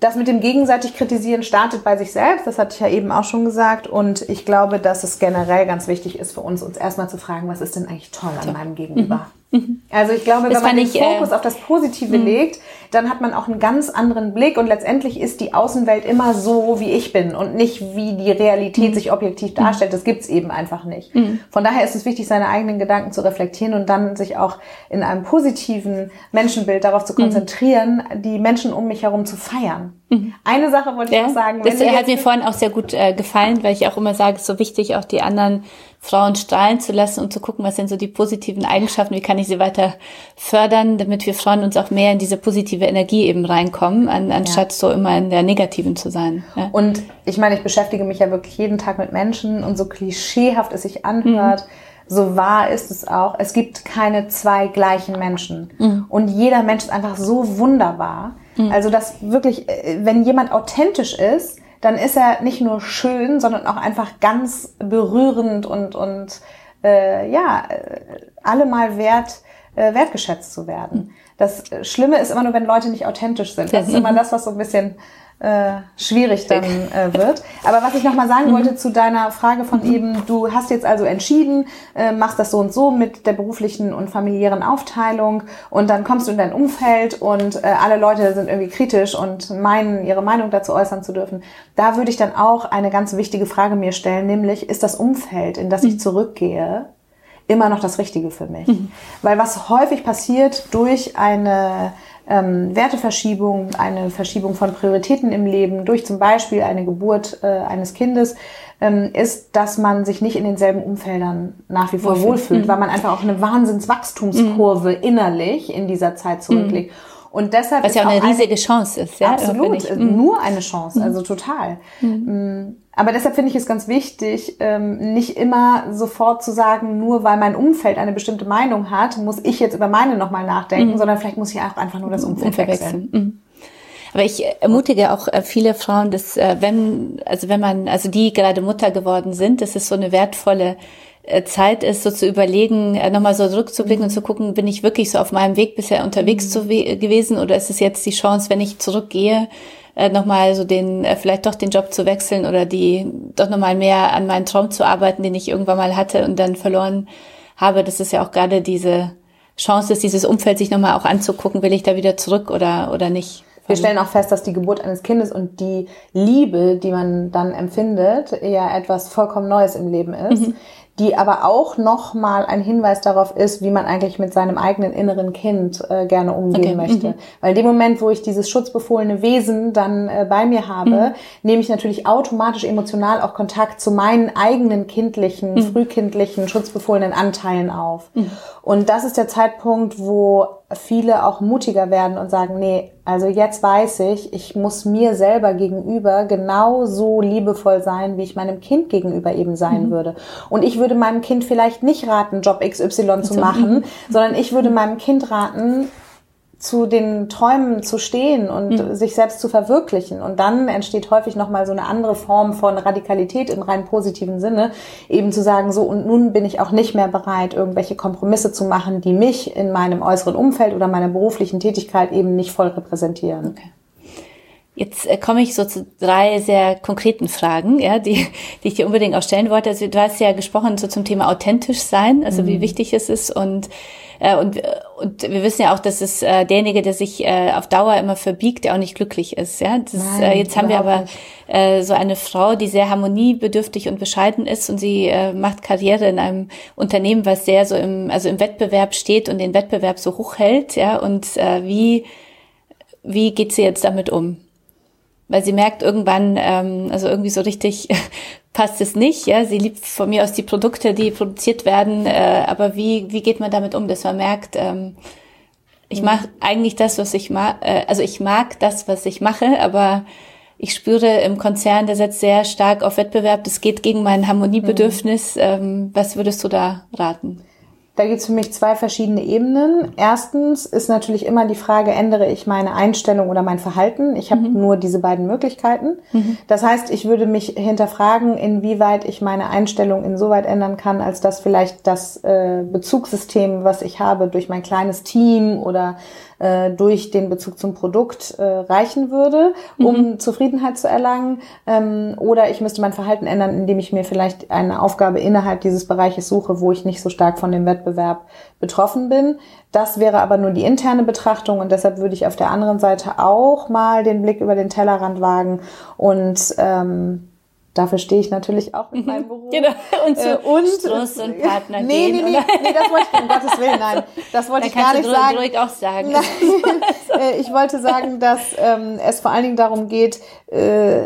Das mit dem gegenseitig kritisieren startet bei sich selbst, das hatte ich ja eben auch schon gesagt. Und ich glaube, dass es generell ganz wichtig ist für uns, uns erstmal zu fragen, was ist denn eigentlich toll an meinem Gegenüber? Mhm. Mhm. Also ich glaube, das wenn man den ich, Fokus äh, auf das Positive mh. legt, dann hat man auch einen ganz anderen Blick und letztendlich ist die Außenwelt immer so, wie ich bin und nicht wie die Realität mh. sich objektiv darstellt. Das gibt's eben einfach nicht. Mh. Von daher ist es wichtig, seine eigenen Gedanken zu reflektieren und dann sich auch in einem positiven Menschenbild darauf zu konzentrieren, die Menschen um mich herum zu feiern. Eine Sache wollte ich ja, noch sagen. Das hat mir vorhin auch sehr gut äh, gefallen, weil ich auch immer sage, es ist so wichtig, auch die anderen Frauen strahlen zu lassen und zu gucken, was sind so die positiven Eigenschaften, wie kann ich sie weiter fördern, damit wir Frauen uns auch mehr in diese positive Energie eben reinkommen, an, anstatt ja. so immer in der negativen zu sein. Ja. Und ich meine, ich beschäftige mich ja wirklich jeden Tag mit Menschen und so klischeehaft es sich anhört, mhm. so wahr ist es auch. Es gibt keine zwei gleichen Menschen. Mhm. Und jeder Mensch ist einfach so wunderbar. Mhm. Also, dass wirklich, äh, wenn jemand authentisch ist, dann ist er nicht nur schön, sondern auch einfach ganz berührend und, und äh, ja, allemal wert, äh, wertgeschätzt zu werden. Das Schlimme ist immer nur, wenn Leute nicht authentisch sind. Das ist immer das, was so ein bisschen äh, schwierig dann äh, wird. Aber was ich noch mal sagen mhm. wollte zu deiner Frage von mhm. eben, du hast jetzt also entschieden, äh, machst das so und so mit der beruflichen und familiären Aufteilung und dann kommst du in dein Umfeld und äh, alle Leute sind irgendwie kritisch und meinen, ihre Meinung dazu äußern zu dürfen. Da würde ich dann auch eine ganz wichtige Frage mir stellen, nämlich ist das Umfeld, in das ich mhm. zurückgehe, immer noch das Richtige für mich? Mhm. Weil was häufig passiert durch eine ähm, Werteverschiebung, eine Verschiebung von Prioritäten im Leben durch zum Beispiel eine Geburt äh, eines Kindes, ähm, ist, dass man sich nicht in denselben Umfeldern nach wie vor wohlfühlt, wohlfühlt mhm. weil man einfach auch eine Wahnsinnswachstumskurve mhm. innerlich in dieser Zeit zurücklegt. Mhm. Und deshalb Was ja auch eine riesige Chance ist, ja? Absolut, mhm. nur eine Chance, also total. Mhm. Mm, aber deshalb finde ich es ganz wichtig, ähm, nicht immer sofort zu sagen, nur weil mein Umfeld eine bestimmte Meinung hat, muss ich jetzt über meine nochmal nachdenken, mhm. sondern vielleicht muss ich auch einfach nur das Umfeld wechseln. Mhm. Aber ich ermutige auch äh, viele Frauen, dass äh, wenn, also wenn man, also die gerade Mutter geworden sind, dass es so eine wertvolle Zeit ist, so zu überlegen, nochmal so zurückzublicken und zu gucken, bin ich wirklich so auf meinem Weg bisher unterwegs mhm. zu gewesen oder ist es jetzt die Chance, wenn ich zurückgehe, äh, nochmal so den, äh, vielleicht doch den Job zu wechseln oder die doch nochmal mehr an meinen Traum zu arbeiten, den ich irgendwann mal hatte und dann verloren habe. Das ist ja auch gerade diese Chance, ist dieses Umfeld sich nochmal auch anzugucken, will ich da wieder zurück oder, oder nicht. Wir stellen auch fest, dass die Geburt eines Kindes und die Liebe, die man dann empfindet, ja etwas vollkommen Neues im Leben ist. Mhm die aber auch nochmal ein Hinweis darauf ist, wie man eigentlich mit seinem eigenen inneren Kind äh, gerne umgehen okay. möchte. Mhm. Weil in dem Moment, wo ich dieses schutzbefohlene Wesen dann äh, bei mir habe, mhm. nehme ich natürlich automatisch emotional auch Kontakt zu meinen eigenen kindlichen, mhm. frühkindlichen, schutzbefohlenen Anteilen auf. Mhm. Und das ist der Zeitpunkt, wo viele auch mutiger werden und sagen, nee, also jetzt weiß ich, ich muss mir selber gegenüber genauso liebevoll sein, wie ich meinem Kind gegenüber eben sein mhm. würde. Und ich würde meinem Kind vielleicht nicht raten, Job XY zu machen, sondern ich würde meinem Kind raten, zu den Träumen zu stehen und mhm. sich selbst zu verwirklichen. Und dann entsteht häufig nochmal so eine andere Form von Radikalität im rein positiven Sinne, eben zu sagen, so und nun bin ich auch nicht mehr bereit, irgendwelche Kompromisse zu machen, die mich in meinem äußeren Umfeld oder meiner beruflichen Tätigkeit eben nicht voll repräsentieren. Okay. Jetzt äh, komme ich so zu drei sehr konkreten Fragen, ja, die, die ich dir unbedingt auch stellen wollte. Also du hast ja gesprochen so zum Thema authentisch sein, also mhm. wie wichtig es ist und äh, und, und wir wissen ja auch, dass es äh, derjenige, der sich äh, auf Dauer immer verbiegt, der auch nicht glücklich ist. Ja, das, Nein, äh, jetzt haben wir aber äh, so eine Frau, die sehr harmoniebedürftig und bescheiden ist und sie äh, macht Karriere in einem Unternehmen, was sehr so im also im Wettbewerb steht und den Wettbewerb so hoch hält. Ja, und äh, wie wie geht sie jetzt damit um? Weil sie merkt irgendwann, ähm, also irgendwie so richtig passt es nicht. Ja, sie liebt von mir aus die Produkte, die produziert werden, äh, aber wie wie geht man damit um, dass man merkt, ähm, ich mache eigentlich das, was ich mag, äh, also ich mag das, was ich mache, aber ich spüre im Konzern, der setzt sehr stark auf Wettbewerb. Das geht gegen mein Harmoniebedürfnis. Mhm. Ähm, was würdest du da raten? Da gibt es für mich zwei verschiedene Ebenen. Erstens ist natürlich immer die Frage, ändere ich meine Einstellung oder mein Verhalten? Ich habe mhm. nur diese beiden Möglichkeiten. Mhm. Das heißt, ich würde mich hinterfragen, inwieweit ich meine Einstellung insoweit ändern kann, als dass vielleicht das äh, Bezugssystem, was ich habe, durch mein kleines Team oder äh, durch den Bezug zum Produkt äh, reichen würde, um mhm. Zufriedenheit zu erlangen. Ähm, oder ich müsste mein Verhalten ändern, indem ich mir vielleicht eine Aufgabe innerhalb dieses Bereiches suche, wo ich nicht so stark von dem Wettbewerb betroffen bin. Das wäre aber nur die interne Betrachtung und deshalb würde ich auf der anderen Seite auch mal den Blick über den Tellerrand wagen und ähm, Dafür stehe ich natürlich auch mit meinem Beruf. Genau. Und zu äh, und, Struss und Partner nee, gehen. Nee, nee, nee, das wollte ich, um Gottes Willen, nein. Das wollte ich gar nicht sagen. ruhig auch sagen. Nein, äh, ich wollte sagen, dass ähm, es vor allen Dingen darum geht, äh,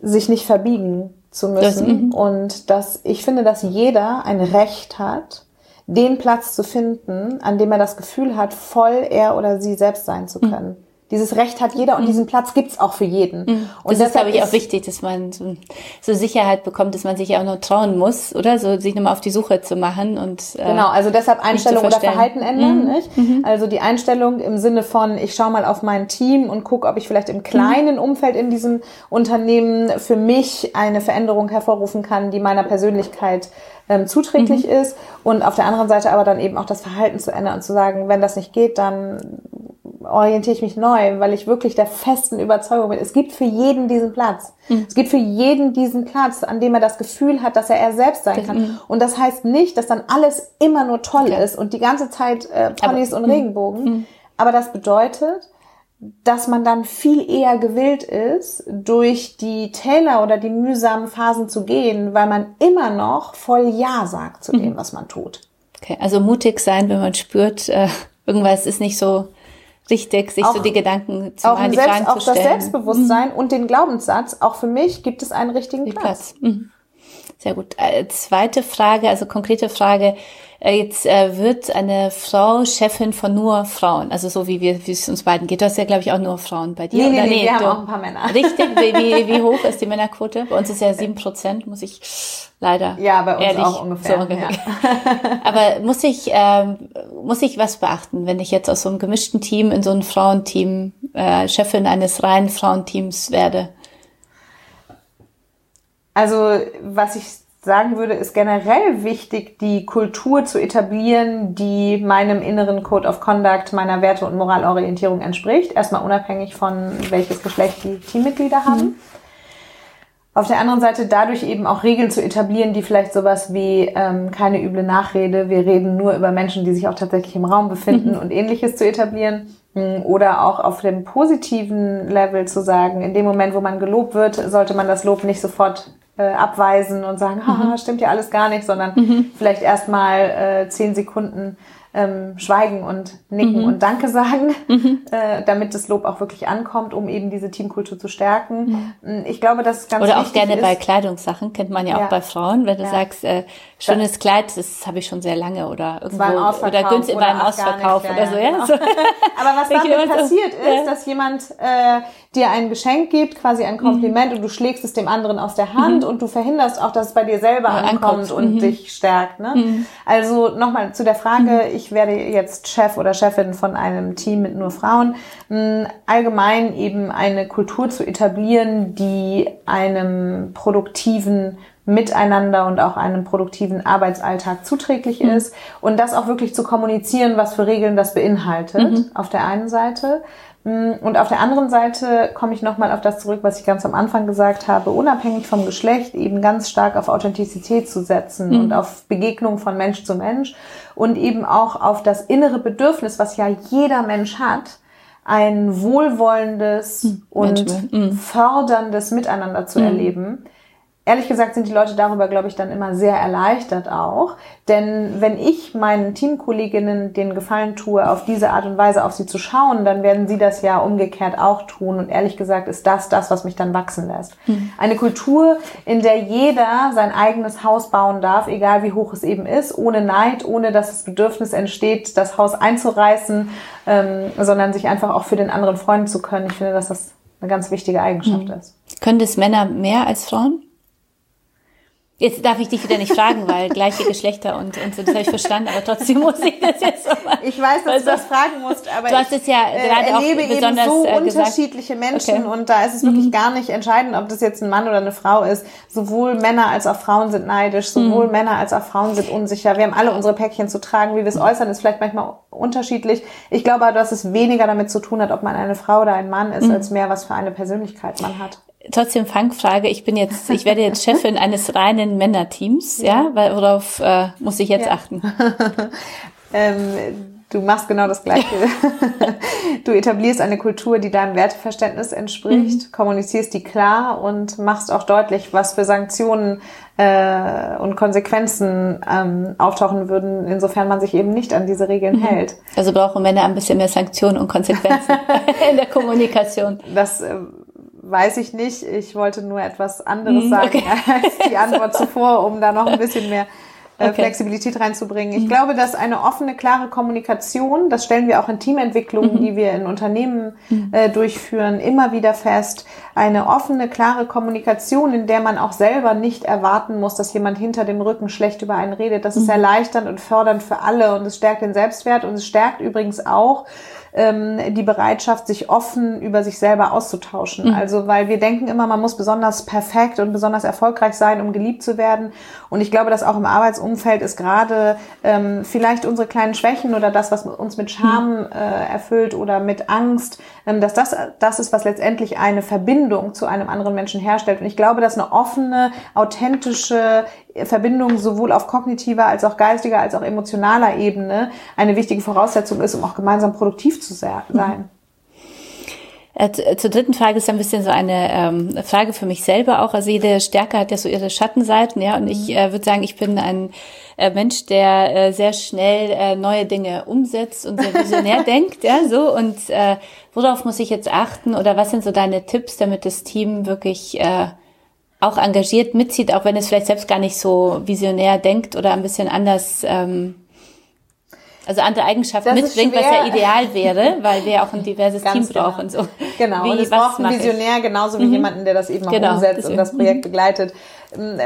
sich nicht verbiegen zu müssen. Das, mhm. und dass ich finde, dass jeder ein Recht hat, den Platz zu finden, an dem er das Gefühl hat, voll er oder sie selbst sein zu können. Mhm. Dieses Recht hat jeder und mhm. diesen Platz gibt's auch für jeden. Mhm. Und das ist, glaube ich, auch wichtig, dass man so, so, Sicherheit bekommt, dass man sich ja auch noch trauen muss, oder? So sich nochmal auf die Suche zu machen und äh, Genau, also deshalb Einstellung oder Verhalten ändern, mhm. nicht? Mhm. Also die Einstellung im Sinne von, ich schaue mal auf mein Team und gucke, ob ich vielleicht im kleinen mhm. Umfeld in diesem Unternehmen für mich eine Veränderung hervorrufen kann, die meiner Persönlichkeit ähm, zuträglich mhm. ist und auf der anderen Seite aber dann eben auch das Verhalten zu ändern und zu sagen, wenn das nicht geht, dann orientiere ich mich neu, weil ich wirklich der festen Überzeugung bin, es gibt für jeden diesen Platz. Mhm. Es gibt für jeden diesen Platz, an dem er das Gefühl hat, dass er er selbst sein kann. Mhm. Und das heißt nicht, dass dann alles immer nur toll okay. ist und die ganze Zeit äh, Ponys und mhm. Regenbogen. Mhm. Aber das bedeutet, dass man dann viel eher gewillt ist, durch die Täler oder die mühsamen Phasen zu gehen, weil man immer noch voll Ja sagt zu dem, mhm. was man tut. Okay, also mutig sein, wenn man spürt, äh, irgendwas ist nicht so richtig, sich auch, so die Gedanken zu machen, die selbst, Fragen auch zu stellen. Auch das Selbstbewusstsein mhm. und den Glaubenssatz, auch für mich gibt es einen richtigen Platz. Platz. Mhm. Sehr gut. Äh, zweite Frage, also konkrete Frage. Äh, jetzt äh, wird eine Frau Chefin von nur Frauen, also so wie wir, wie es uns beiden geht. Du hast ja, glaube ich, auch nur Frauen bei dir. Nee, nee, nee, nee wir haben auch ein paar Männer. Richtig? Wie, wie, wie hoch ist die Männerquote? Bei uns ist ja sieben Prozent, muss ich leider. Ja, bei uns ehrlich, auch ungefähr. So ungefähr. Ja. Aber muss ich, ähm, muss ich was beachten, wenn ich jetzt aus so einem gemischten Team in so ein Frauenteam äh, Chefin eines reinen Frauenteams werde? Also was ich sagen würde, ist generell wichtig, die Kultur zu etablieren, die meinem inneren Code of Conduct, meiner Werte- und Moralorientierung entspricht. Erstmal unabhängig von welches Geschlecht die Teammitglieder haben. Mhm. Auf der anderen Seite dadurch eben auch Regeln zu etablieren, die vielleicht sowas wie ähm, keine üble Nachrede, wir reden nur über Menschen, die sich auch tatsächlich im Raum befinden mhm. und ähnliches zu etablieren Mm, oder auch auf dem positiven Level zu sagen, in dem Moment, wo man gelobt wird, sollte man das Lob nicht sofort äh, abweisen und sagen, haha, mhm. stimmt ja alles gar nicht, sondern mhm. vielleicht erstmal äh, zehn Sekunden ähm, schweigen und nicken mhm. und Danke sagen, mhm. äh, damit das Lob auch wirklich ankommt, um eben diese Teamkultur zu stärken. Mhm. Ich glaube, das ist ganz Oder auch gerne ist. bei Kleidungssachen, kennt man ja, ja. auch bei Frauen, wenn du ja. sagst, äh, schönes Kleid, das habe ich schon sehr lange oder irgendwo oder günstig beim Ausverkauf oder so. Ja, genau. so. Aber was damit passiert ist, dass jemand äh, dir ein Geschenk gibt, quasi ein Kompliment mhm. und du schlägst es dem anderen aus der Hand mhm. und du verhinderst auch, dass es bei dir selber ja, ankommt, und mhm. dich stärkt. Ne? Mhm. Also nochmal zu der Frage, mhm. ich werde jetzt Chef oder Chefin von einem Team mit nur Frauen, allgemein eben eine Kultur zu etablieren, die einem produktiven Miteinander und auch einem produktiven Arbeitsalltag zuträglich mhm. ist und das auch wirklich zu kommunizieren, was für Regeln das beinhaltet, mhm. auf der einen Seite. Mm, und auf der anderen Seite komme ich nochmal auf das zurück, was ich ganz am Anfang gesagt habe, unabhängig vom Geschlecht eben ganz stark auf Authentizität zu setzen mhm. und auf Begegnung von Mensch zu Mensch und eben auch auf das innere Bedürfnis, was ja jeder Mensch hat, ein wohlwollendes mhm. und mhm. förderndes Miteinander zu mhm. erleben ehrlich gesagt sind die Leute darüber, glaube ich, dann immer sehr erleichtert auch. Denn wenn ich meinen Teamkolleginnen den Gefallen tue, auf diese Art und Weise auf sie zu schauen, dann werden sie das ja umgekehrt auch tun. Und ehrlich gesagt ist das das, was mich dann wachsen lässt. Mhm. Eine Kultur, in der jeder sein eigenes Haus bauen darf, egal wie hoch es eben ist, ohne Neid, ohne dass das Bedürfnis entsteht, das Haus einzureißen, ähm, sondern sich einfach auch für den anderen freuen zu können. Ich finde, dass das eine ganz wichtige Eigenschaft mhm. ist. Können das Männer mehr als Frauen? Jetzt darf ich dich wieder nicht fragen, weil gleiche Geschlechter und, und so, das habe ich verstanden, aber trotzdem muss ich das jetzt so machen. Ich weiß, dass also, du das fragen musst, aber du hast es ja äh, gerade erlebe auch besonders eben so äh, unterschiedliche Menschen okay. und da ist es wirklich mhm. gar nicht entscheidend, ob das jetzt ein Mann oder eine Frau ist. Sowohl Männer als auch Frauen sind neidisch, sowohl mhm. Männer als auch Frauen sind unsicher. Wir haben alle unsere Päckchen zu tragen. Wie wir es mhm. äußern, ist vielleicht manchmal unterschiedlich. Ich glaube aber, dass es weniger damit zu tun hat, ob man eine Frau oder ein Mann ist, mhm. als mehr, was für eine Persönlichkeit man hat trotzdem Fangfrage. Ich bin jetzt, ich werde jetzt Chefin eines reinen Männerteams, ja, weil worauf äh, muss ich jetzt ja. achten? ähm, du machst genau das Gleiche. du etablierst eine Kultur, die deinem Werteverständnis entspricht, mhm. kommunizierst die klar und machst auch deutlich, was für Sanktionen äh, und Konsequenzen ähm, auftauchen würden, insofern man sich eben nicht an diese Regeln mhm. hält. Also brauchen Männer ein bisschen mehr Sanktionen und Konsequenzen in der Kommunikation. Das äh, weiß ich nicht. Ich wollte nur etwas anderes hm, sagen okay. als die Antwort zuvor, um da noch ein bisschen mehr äh, okay. Flexibilität reinzubringen. Ich mhm. glaube, dass eine offene, klare Kommunikation, das stellen wir auch in Teamentwicklungen, mhm. die wir in Unternehmen mhm. äh, durchführen, immer wieder fest. Eine offene, klare Kommunikation, in der man auch selber nicht erwarten muss, dass jemand hinter dem Rücken schlecht über einen redet. Das ist mhm. erleichternd und fördernd für alle und es stärkt den Selbstwert und es stärkt übrigens auch ähm, die Bereitschaft, sich offen über sich selber auszutauschen. Mhm. Also, weil wir denken immer, man muss besonders perfekt und besonders erfolgreich sein, um geliebt zu werden. Und ich glaube, dass auch im Arbeitsumfeld ist gerade ähm, vielleicht unsere kleinen Schwächen oder das, was uns mit Scham mhm. äh, erfüllt oder mit Angst, ähm, dass das das ist, was letztendlich eine Verbindung zu einem anderen Menschen herstellt. Und ich glaube, dass eine offene, authentische Verbindung sowohl auf kognitiver als auch geistiger als auch emotionaler Ebene eine wichtige Voraussetzung ist, um auch gemeinsam produktiv zu sein. Mhm. Äh, zur dritten Frage ist ein bisschen so eine ähm, Frage für mich selber auch. Also jede Stärke hat ja so ihre Schattenseiten, ja. Und ich mhm. äh, würde sagen, ich bin ein äh, Mensch, der äh, sehr schnell äh, neue Dinge umsetzt und sehr visionär denkt, ja, so. Und äh, worauf muss ich jetzt achten oder was sind so deine Tipps, damit das Team wirklich äh, auch engagiert mitzieht, auch wenn es vielleicht selbst gar nicht so visionär denkt oder ein bisschen anders ähm, also andere Eigenschaften das mitbringt, was ja ideal wäre, weil wir auch ein diverses Team genau. brauchen. So. Genau, wie, und es braucht einen Visionär, genauso wie mhm. jemanden, der das eben auch genau, umsetzt deswegen. und das Projekt begleitet.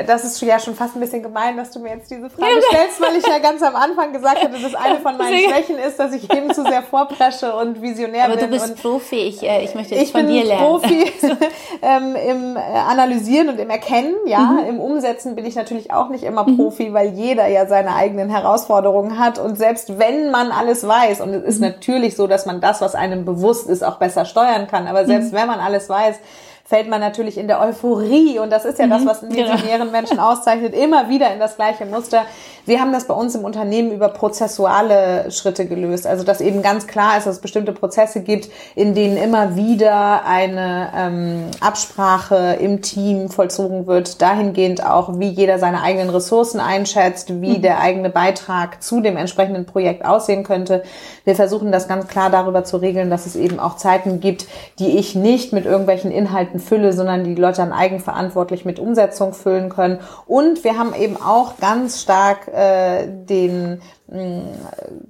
Das ist ja schon fast ein bisschen gemein, dass du mir jetzt diese Frage stellst, weil ich ja ganz am Anfang gesagt hatte, dass eine von meinen Schwächen ist, dass ich eben zu sehr vorpresche und visionär Aber bin. Aber du bist Profi, ich, äh, ich möchte jetzt von dir lernen. Ich bin Profi ähm, im äh, Analysieren und im Erkennen, ja. Mhm. Im Umsetzen bin ich natürlich auch nicht immer mhm. Profi, weil jeder ja seine eigenen Herausforderungen hat und selbst wenn man alles weiß, und es ist mhm. natürlich so, dass man das, was einem bewusst ist, auch besser steuern kann, aber selbst mhm. wenn man alles weiß, fällt man natürlich in der Euphorie und das ist ja mhm. das, was einen visionären Menschen auszeichnet, immer wieder in das gleiche Muster. Wir haben das bei uns im Unternehmen über prozessuale Schritte gelöst. Also dass eben ganz klar ist, dass es bestimmte Prozesse gibt, in denen immer wieder eine ähm, Absprache im Team vollzogen wird, dahingehend auch, wie jeder seine eigenen Ressourcen einschätzt, wie mhm. der eigene Beitrag zu dem entsprechenden Projekt aussehen könnte. Wir versuchen das ganz klar darüber zu regeln, dass es eben auch Zeiten gibt, die ich nicht mit irgendwelchen Inhalten fülle, sondern die Leute dann eigenverantwortlich mit Umsetzung füllen können. Und wir haben eben auch ganz stark äh, den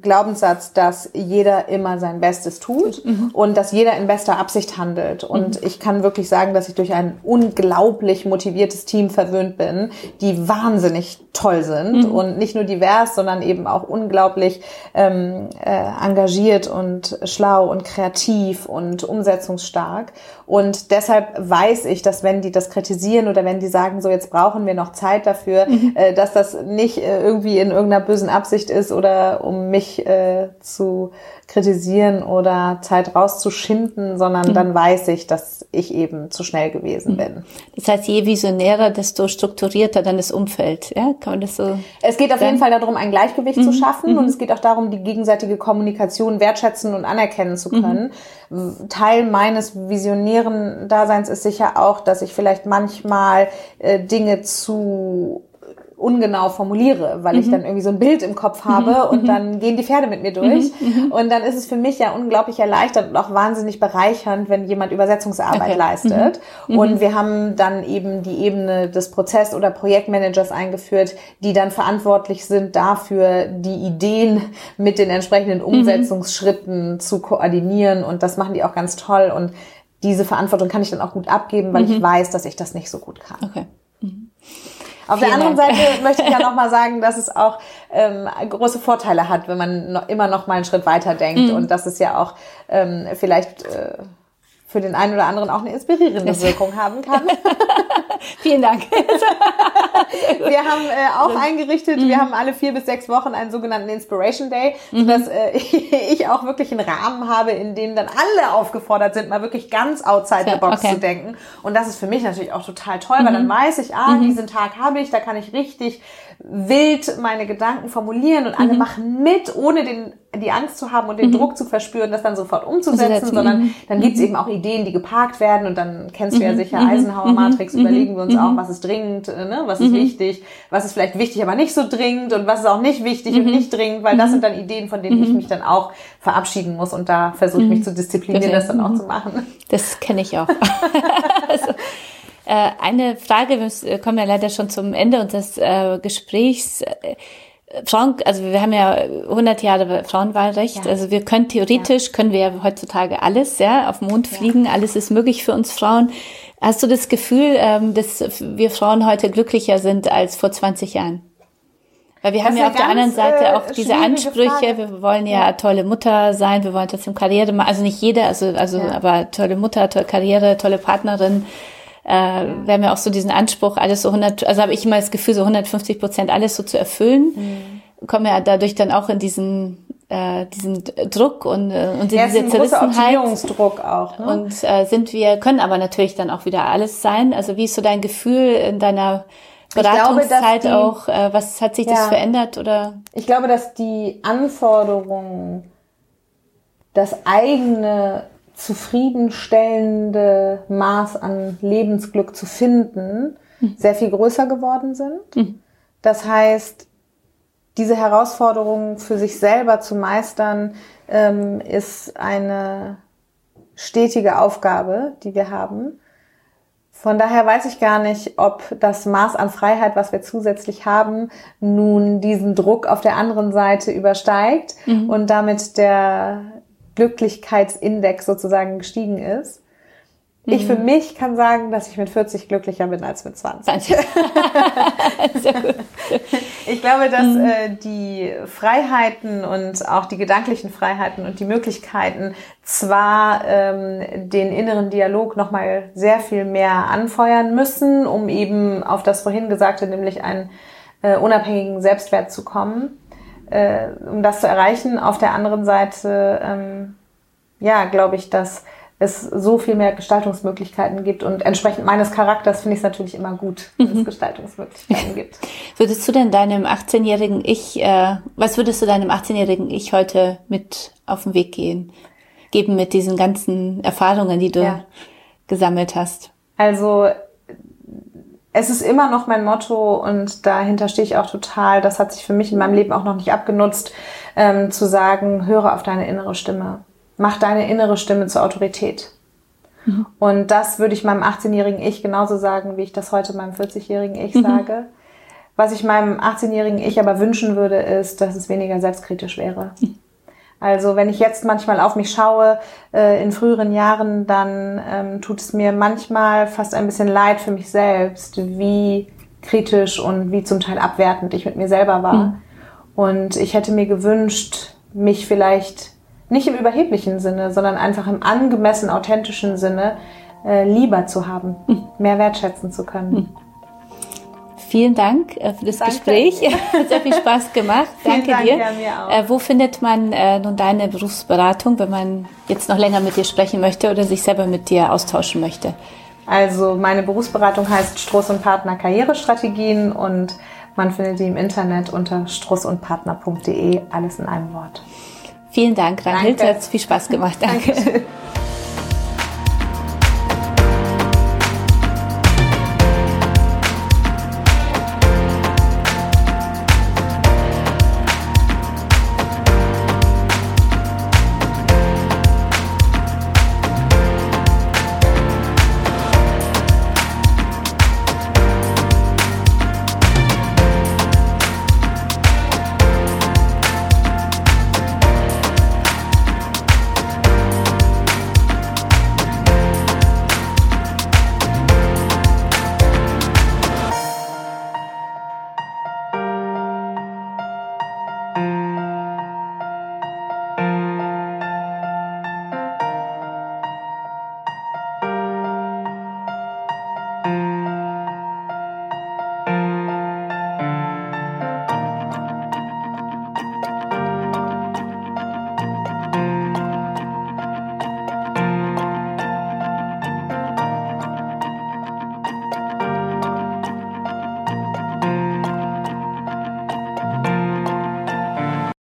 Glaubenssatz, dass jeder immer sein Bestes tut mhm. und dass jeder in bester Absicht handelt. Und mhm. ich kann wirklich sagen, dass ich durch ein unglaublich motiviertes Team verwöhnt bin, die wahnsinnig toll sind mhm. und nicht nur divers, sondern eben auch unglaublich ähm, äh, engagiert und schlau und kreativ und umsetzungsstark. Und deshalb weiß ich, dass wenn die das kritisieren oder wenn die sagen, so jetzt brauchen wir noch Zeit dafür, mhm. äh, dass das nicht äh, irgendwie in irgendeiner bösen Absicht ist oder um mich äh, zu kritisieren oder Zeit rauszuschinden, sondern mhm. dann weiß ich, dass ich eben zu schnell gewesen mhm. bin. Das heißt, je visionärer, desto strukturierter dann das Umfeld. Ja? Kann man das so es geht auf jeden Fall darum, ein Gleichgewicht zu mhm. schaffen mhm. und es geht auch darum, die gegenseitige Kommunikation wertschätzen und anerkennen zu können. Mhm. Teil meines visionären Daseins ist sicher auch, dass ich vielleicht manchmal äh, Dinge zu ungenau formuliere, weil mhm. ich dann irgendwie so ein Bild im Kopf habe mhm. und mhm. dann gehen die Pferde mit mir durch. Mhm. mhm. Und dann ist es für mich ja unglaublich erleichternd und auch wahnsinnig bereichernd, wenn jemand Übersetzungsarbeit okay. leistet. Mhm. Und wir haben dann eben die Ebene des Prozess- oder Projektmanagers eingeführt, die dann verantwortlich sind dafür, die Ideen mit den entsprechenden Umsetzungsschritten zu koordinieren. Und das machen die auch ganz toll. Und diese Verantwortung kann ich dann auch gut abgeben, weil ich weiß, dass ich das nicht so gut kann. Okay. Auf Vielen der anderen Dank. Seite möchte ich ja nochmal sagen, dass es auch ähm, große Vorteile hat, wenn man noch, immer noch mal einen Schritt weiter denkt mhm. und dass es ja auch ähm, vielleicht äh, für den einen oder anderen auch eine inspirierende Wirkung haben kann. Vielen Dank. wir haben äh, auch eingerichtet, mhm. wir haben alle vier bis sechs Wochen einen sogenannten Inspiration Day, sodass mhm. äh, ich auch wirklich einen Rahmen habe, in dem dann alle aufgefordert sind, mal wirklich ganz outside the box okay. zu denken. Und das ist für mich natürlich auch total toll, mhm. weil dann weiß ich, ah, mhm. diesen Tag habe ich, da kann ich richtig wild meine Gedanken formulieren und alle mhm. machen mit, ohne den, die Angst zu haben und den mhm. Druck zu verspüren, das dann sofort umzusetzen, sondern mhm. dann gibt's mhm. eben auch Ideen, die geparkt werden und dann kennst du ja mhm. sicher mhm. Eisenhower Matrix, überlegen wir uns auch, was ist dringend, äh, ne? was ist wichtig, was ist vielleicht wichtig, aber nicht so dringend und was ist auch nicht wichtig und nicht dringend, weil das sind dann Ideen, von denen ich mich dann auch verabschieden muss und da versuche ich mich zu disziplinieren, das dann auch zu machen. Das kenne ich auch. also, eine Frage, wir kommen ja leider schon zum Ende unseres äh, Gesprächs. Äh, Frauen, also wir haben ja 100 Jahre Frauenwahlrecht, ja. also wir können theoretisch, ja. können wir ja heutzutage alles, ja, auf den Mond fliegen, ja. alles ist möglich für uns Frauen. Hast du das Gefühl, ähm, dass wir Frauen heute glücklicher sind als vor 20 Jahren? Weil wir das haben ja auf der anderen Seite äh, auch diese Ansprüche, Frage. wir wollen ja, tolle Mutter sein, wir wollen trotzdem Karriere machen, also nicht jeder, also, also aber tolle Mutter, tolle Karriere, tolle Partnerin äh, wir haben ja auch so diesen Anspruch, alles so 100, also habe ich immer das Gefühl, so 150 Prozent alles so zu erfüllen. Mhm. Kommen ja dadurch dann auch in diesen äh, diesen Druck und, äh, und ja, diese Zerrissenheit. auch. Ne? Und äh, sind wir, können aber natürlich dann auch wieder alles sein. Also wie ist so dein Gefühl in deiner Beratungszeit glaube, die, auch? Äh, was hat sich ja, das verändert oder? Ich glaube, dass die Anforderungen, das eigene zufriedenstellende Maß an Lebensglück zu finden, mhm. sehr viel größer geworden sind. Mhm. Das heißt, diese Herausforderungen für sich selber zu meistern, ähm, ist eine stetige Aufgabe, die wir haben. Von daher weiß ich gar nicht, ob das Maß an Freiheit, was wir zusätzlich haben, nun diesen Druck auf der anderen Seite übersteigt mhm. und damit der, Glücklichkeitsindex sozusagen gestiegen ist. Ich für mhm. mich kann sagen, dass ich mit 40 glücklicher bin als mit 20. ich glaube, dass mhm. äh, die Freiheiten und auch die gedanklichen Freiheiten und die Möglichkeiten zwar ähm, den inneren Dialog nochmal sehr viel mehr anfeuern müssen, um eben auf das vorhin Gesagte, nämlich einen äh, unabhängigen Selbstwert zu kommen äh, um das zu erreichen. Auf der anderen Seite, ähm, ja, glaube ich, dass es so viel mehr Gestaltungsmöglichkeiten gibt. Und entsprechend meines Charakters finde ich es natürlich immer gut, es mhm. Gestaltungsmöglichkeiten gibt. Würdest du denn deinem 18-jährigen Ich, äh, was würdest du deinem 18-jährigen Ich heute mit auf den Weg gehen, geben mit diesen ganzen Erfahrungen, die du ja. gesammelt hast? Also es ist immer noch mein Motto und dahinter stehe ich auch total. Das hat sich für mich in meinem Leben auch noch nicht abgenutzt, ähm, zu sagen, höre auf deine innere Stimme mach deine innere Stimme zur Autorität. Mhm. Und das würde ich meinem 18-jährigen Ich genauso sagen, wie ich das heute meinem 40-jährigen Ich mhm. sage. Was ich meinem 18-jährigen Ich aber wünschen würde, ist, dass es weniger selbstkritisch wäre. Mhm. Also wenn ich jetzt manchmal auf mich schaue äh, in früheren Jahren, dann ähm, tut es mir manchmal fast ein bisschen leid für mich selbst, wie kritisch und wie zum Teil abwertend ich mit mir selber war. Mhm. Und ich hätte mir gewünscht, mich vielleicht nicht im überheblichen Sinne, sondern einfach im angemessen authentischen Sinne äh, lieber zu haben, hm. mehr wertschätzen zu können. Hm. Vielen Dank äh, für das Danke. Gespräch. Hat sehr viel Spaß gemacht. Danke Dank, dir. Ja, äh, wo findet man äh, nun deine Berufsberatung, wenn man jetzt noch länger mit dir sprechen möchte oder sich selber mit dir austauschen möchte? Also meine Berufsberatung heißt Stroß und Partner Karrierestrategien und man findet die im Internet unter stroßundpartner.de, alles in einem Wort. Vielen Dank, Ranghild. Hat viel Spaß gemacht. Danke. Dankeschön.